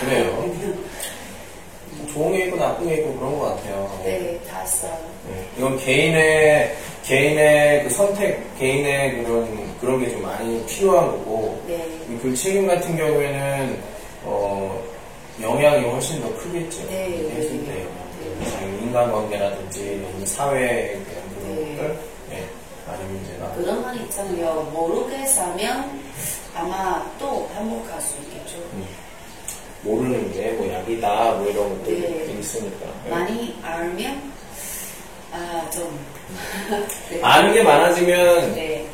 그래요. 좋은 게 있고 나쁜 게 있고 그런 것 같아요. 네, 다 써요. 네. 이건 개인의 개인의 그 선택, 개인의 그런 그런 게 좀 많이 필요한 거고. 네. 이 글책임 같은 경우에는 어, 영향이 훨씬 더 크겠죠. 네, 했을 네. 때 네. 인간관계라든지 아니면 사회에 대한 그런 네. 것들, 네. 많이 문제가. 그런 말 있잖아요. 모르게 사면 아마 또 반복할 수 있겠죠. 음. 모르는 게 뭐 약이다 뭐 이런 것들이 네. 있으니까. 네. 많이 알면 아, 좀. 네. 아는 게 많아지면 네.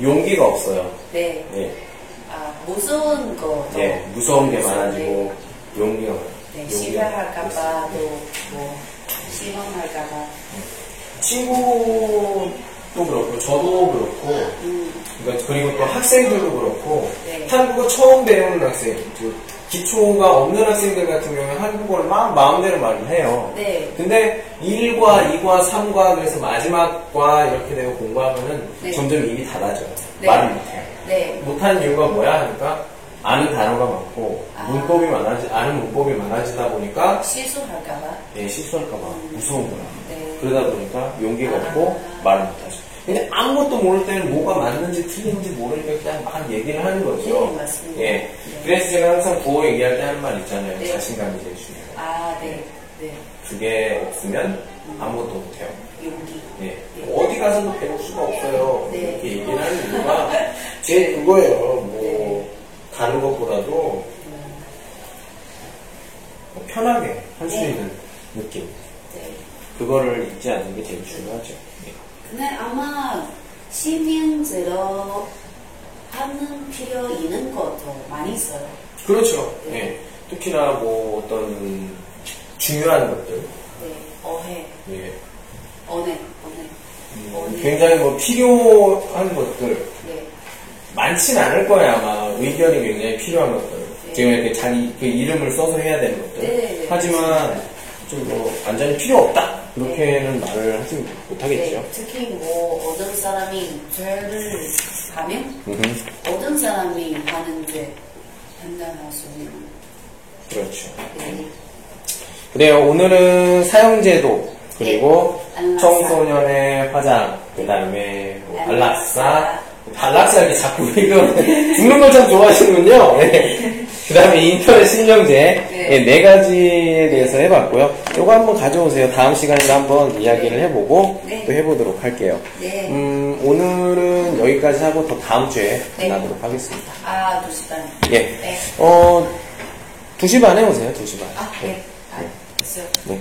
용기가 없어요. 네. 예. 아, 무서운 거. 예, 무서운 게 많아지고 용기가 많아요. 네, 용기가 실패할까봐 또뭐 실망할까봐. 친구도 그렇고 저도 그렇고 음, 그러니까 그리고 또 학생들도 그렇고 네. 한국어 처음 배우는 학생 그 기초가 없는 학생들 같은 경우에 한국어를 막 마음대로 말을 해요. 네. 근데 1과 2과 3과 그래서 마지막과 이렇게 되고 공부하면은 네. 점점 입이 닫아져요. 네. 말을 못해요. 네. 못하는 이유가 뭐야 하니까 아는 단어가 많고 아. 문법이 많아지 아는 문법이 많아지다 보니까 실수할까봐. 예, 실수할까봐 무서운 거야. 네. 그러다 보니까 용기가 없고 아. 말을 못하죠. 근데 아무것도 모를 때는 뭐가 맞는지 틀린지 모르니까 그냥 막 얘기를 하는 거죠. 네, 맞습니다. 예. 네. 그래서 제가 항상 구호 얘기할 때 하는 말 있잖아요. 네. 자신감이 제일 중요해요. 아, 네. 네. 그게 없으면 아무것도 못해요. 용기. 예. 어디 가서도 배울 수가 없어요. 네. 이렇게 얘기를 하는 이유가 제 그거예요. 뭐 네. 다른 것보다도 뭐 편하게 할 수 네. 있는 느낌. 네. 그거를 잊지 않는 게 제일 중요하죠. 예. 근데 아마 실명제로 하는 필요 있는 것도 많이 있어요. 그렇죠. 네. 예. 특히나 뭐 어떤 중요한 것들. 네. 어해, 예. 언해, 언해. 음, 언해. 굉장히 뭐 필요한 것들. 네. 많진 않을 거야 아마 의견이 굉장히 필요한 것들 네. 지금 이렇게 자기 그 이름을 써서 해야 되는 것들 네, 네, 하지만 좀 뭐 완전히 필요 없다 그렇게는 말을 하지 못하겠죠 네. 특히 뭐 어떤 사람이 죄를 하면 음흠. 어떤 사람이 하는 죄 판단할 수 있는 그렇죠 네. 그래요 오늘은 사형제도 그리고 네. 청소년의 화장 그 다음에 뭐 안락사. 안락사 안락사 이렇게 자꾸 이거 죽는 걸 참 좋아하시는군요 그 다음에 인터넷 실명제 네. 예, 네 가지에 대해서 해봤고요 요거 한번 가져오세요 다음 시간에도 한번 이야기를 해보고 네. 또 해보도록 할게요 네. 음, 오늘은 여기까지 하고 더 다음 주에 네. 만나도록 하겠습니다 아, 두 시간. 예. 네. 어, 2시 반에 오세요, 2시 반. 아, 네. 아, 됐어요. 네.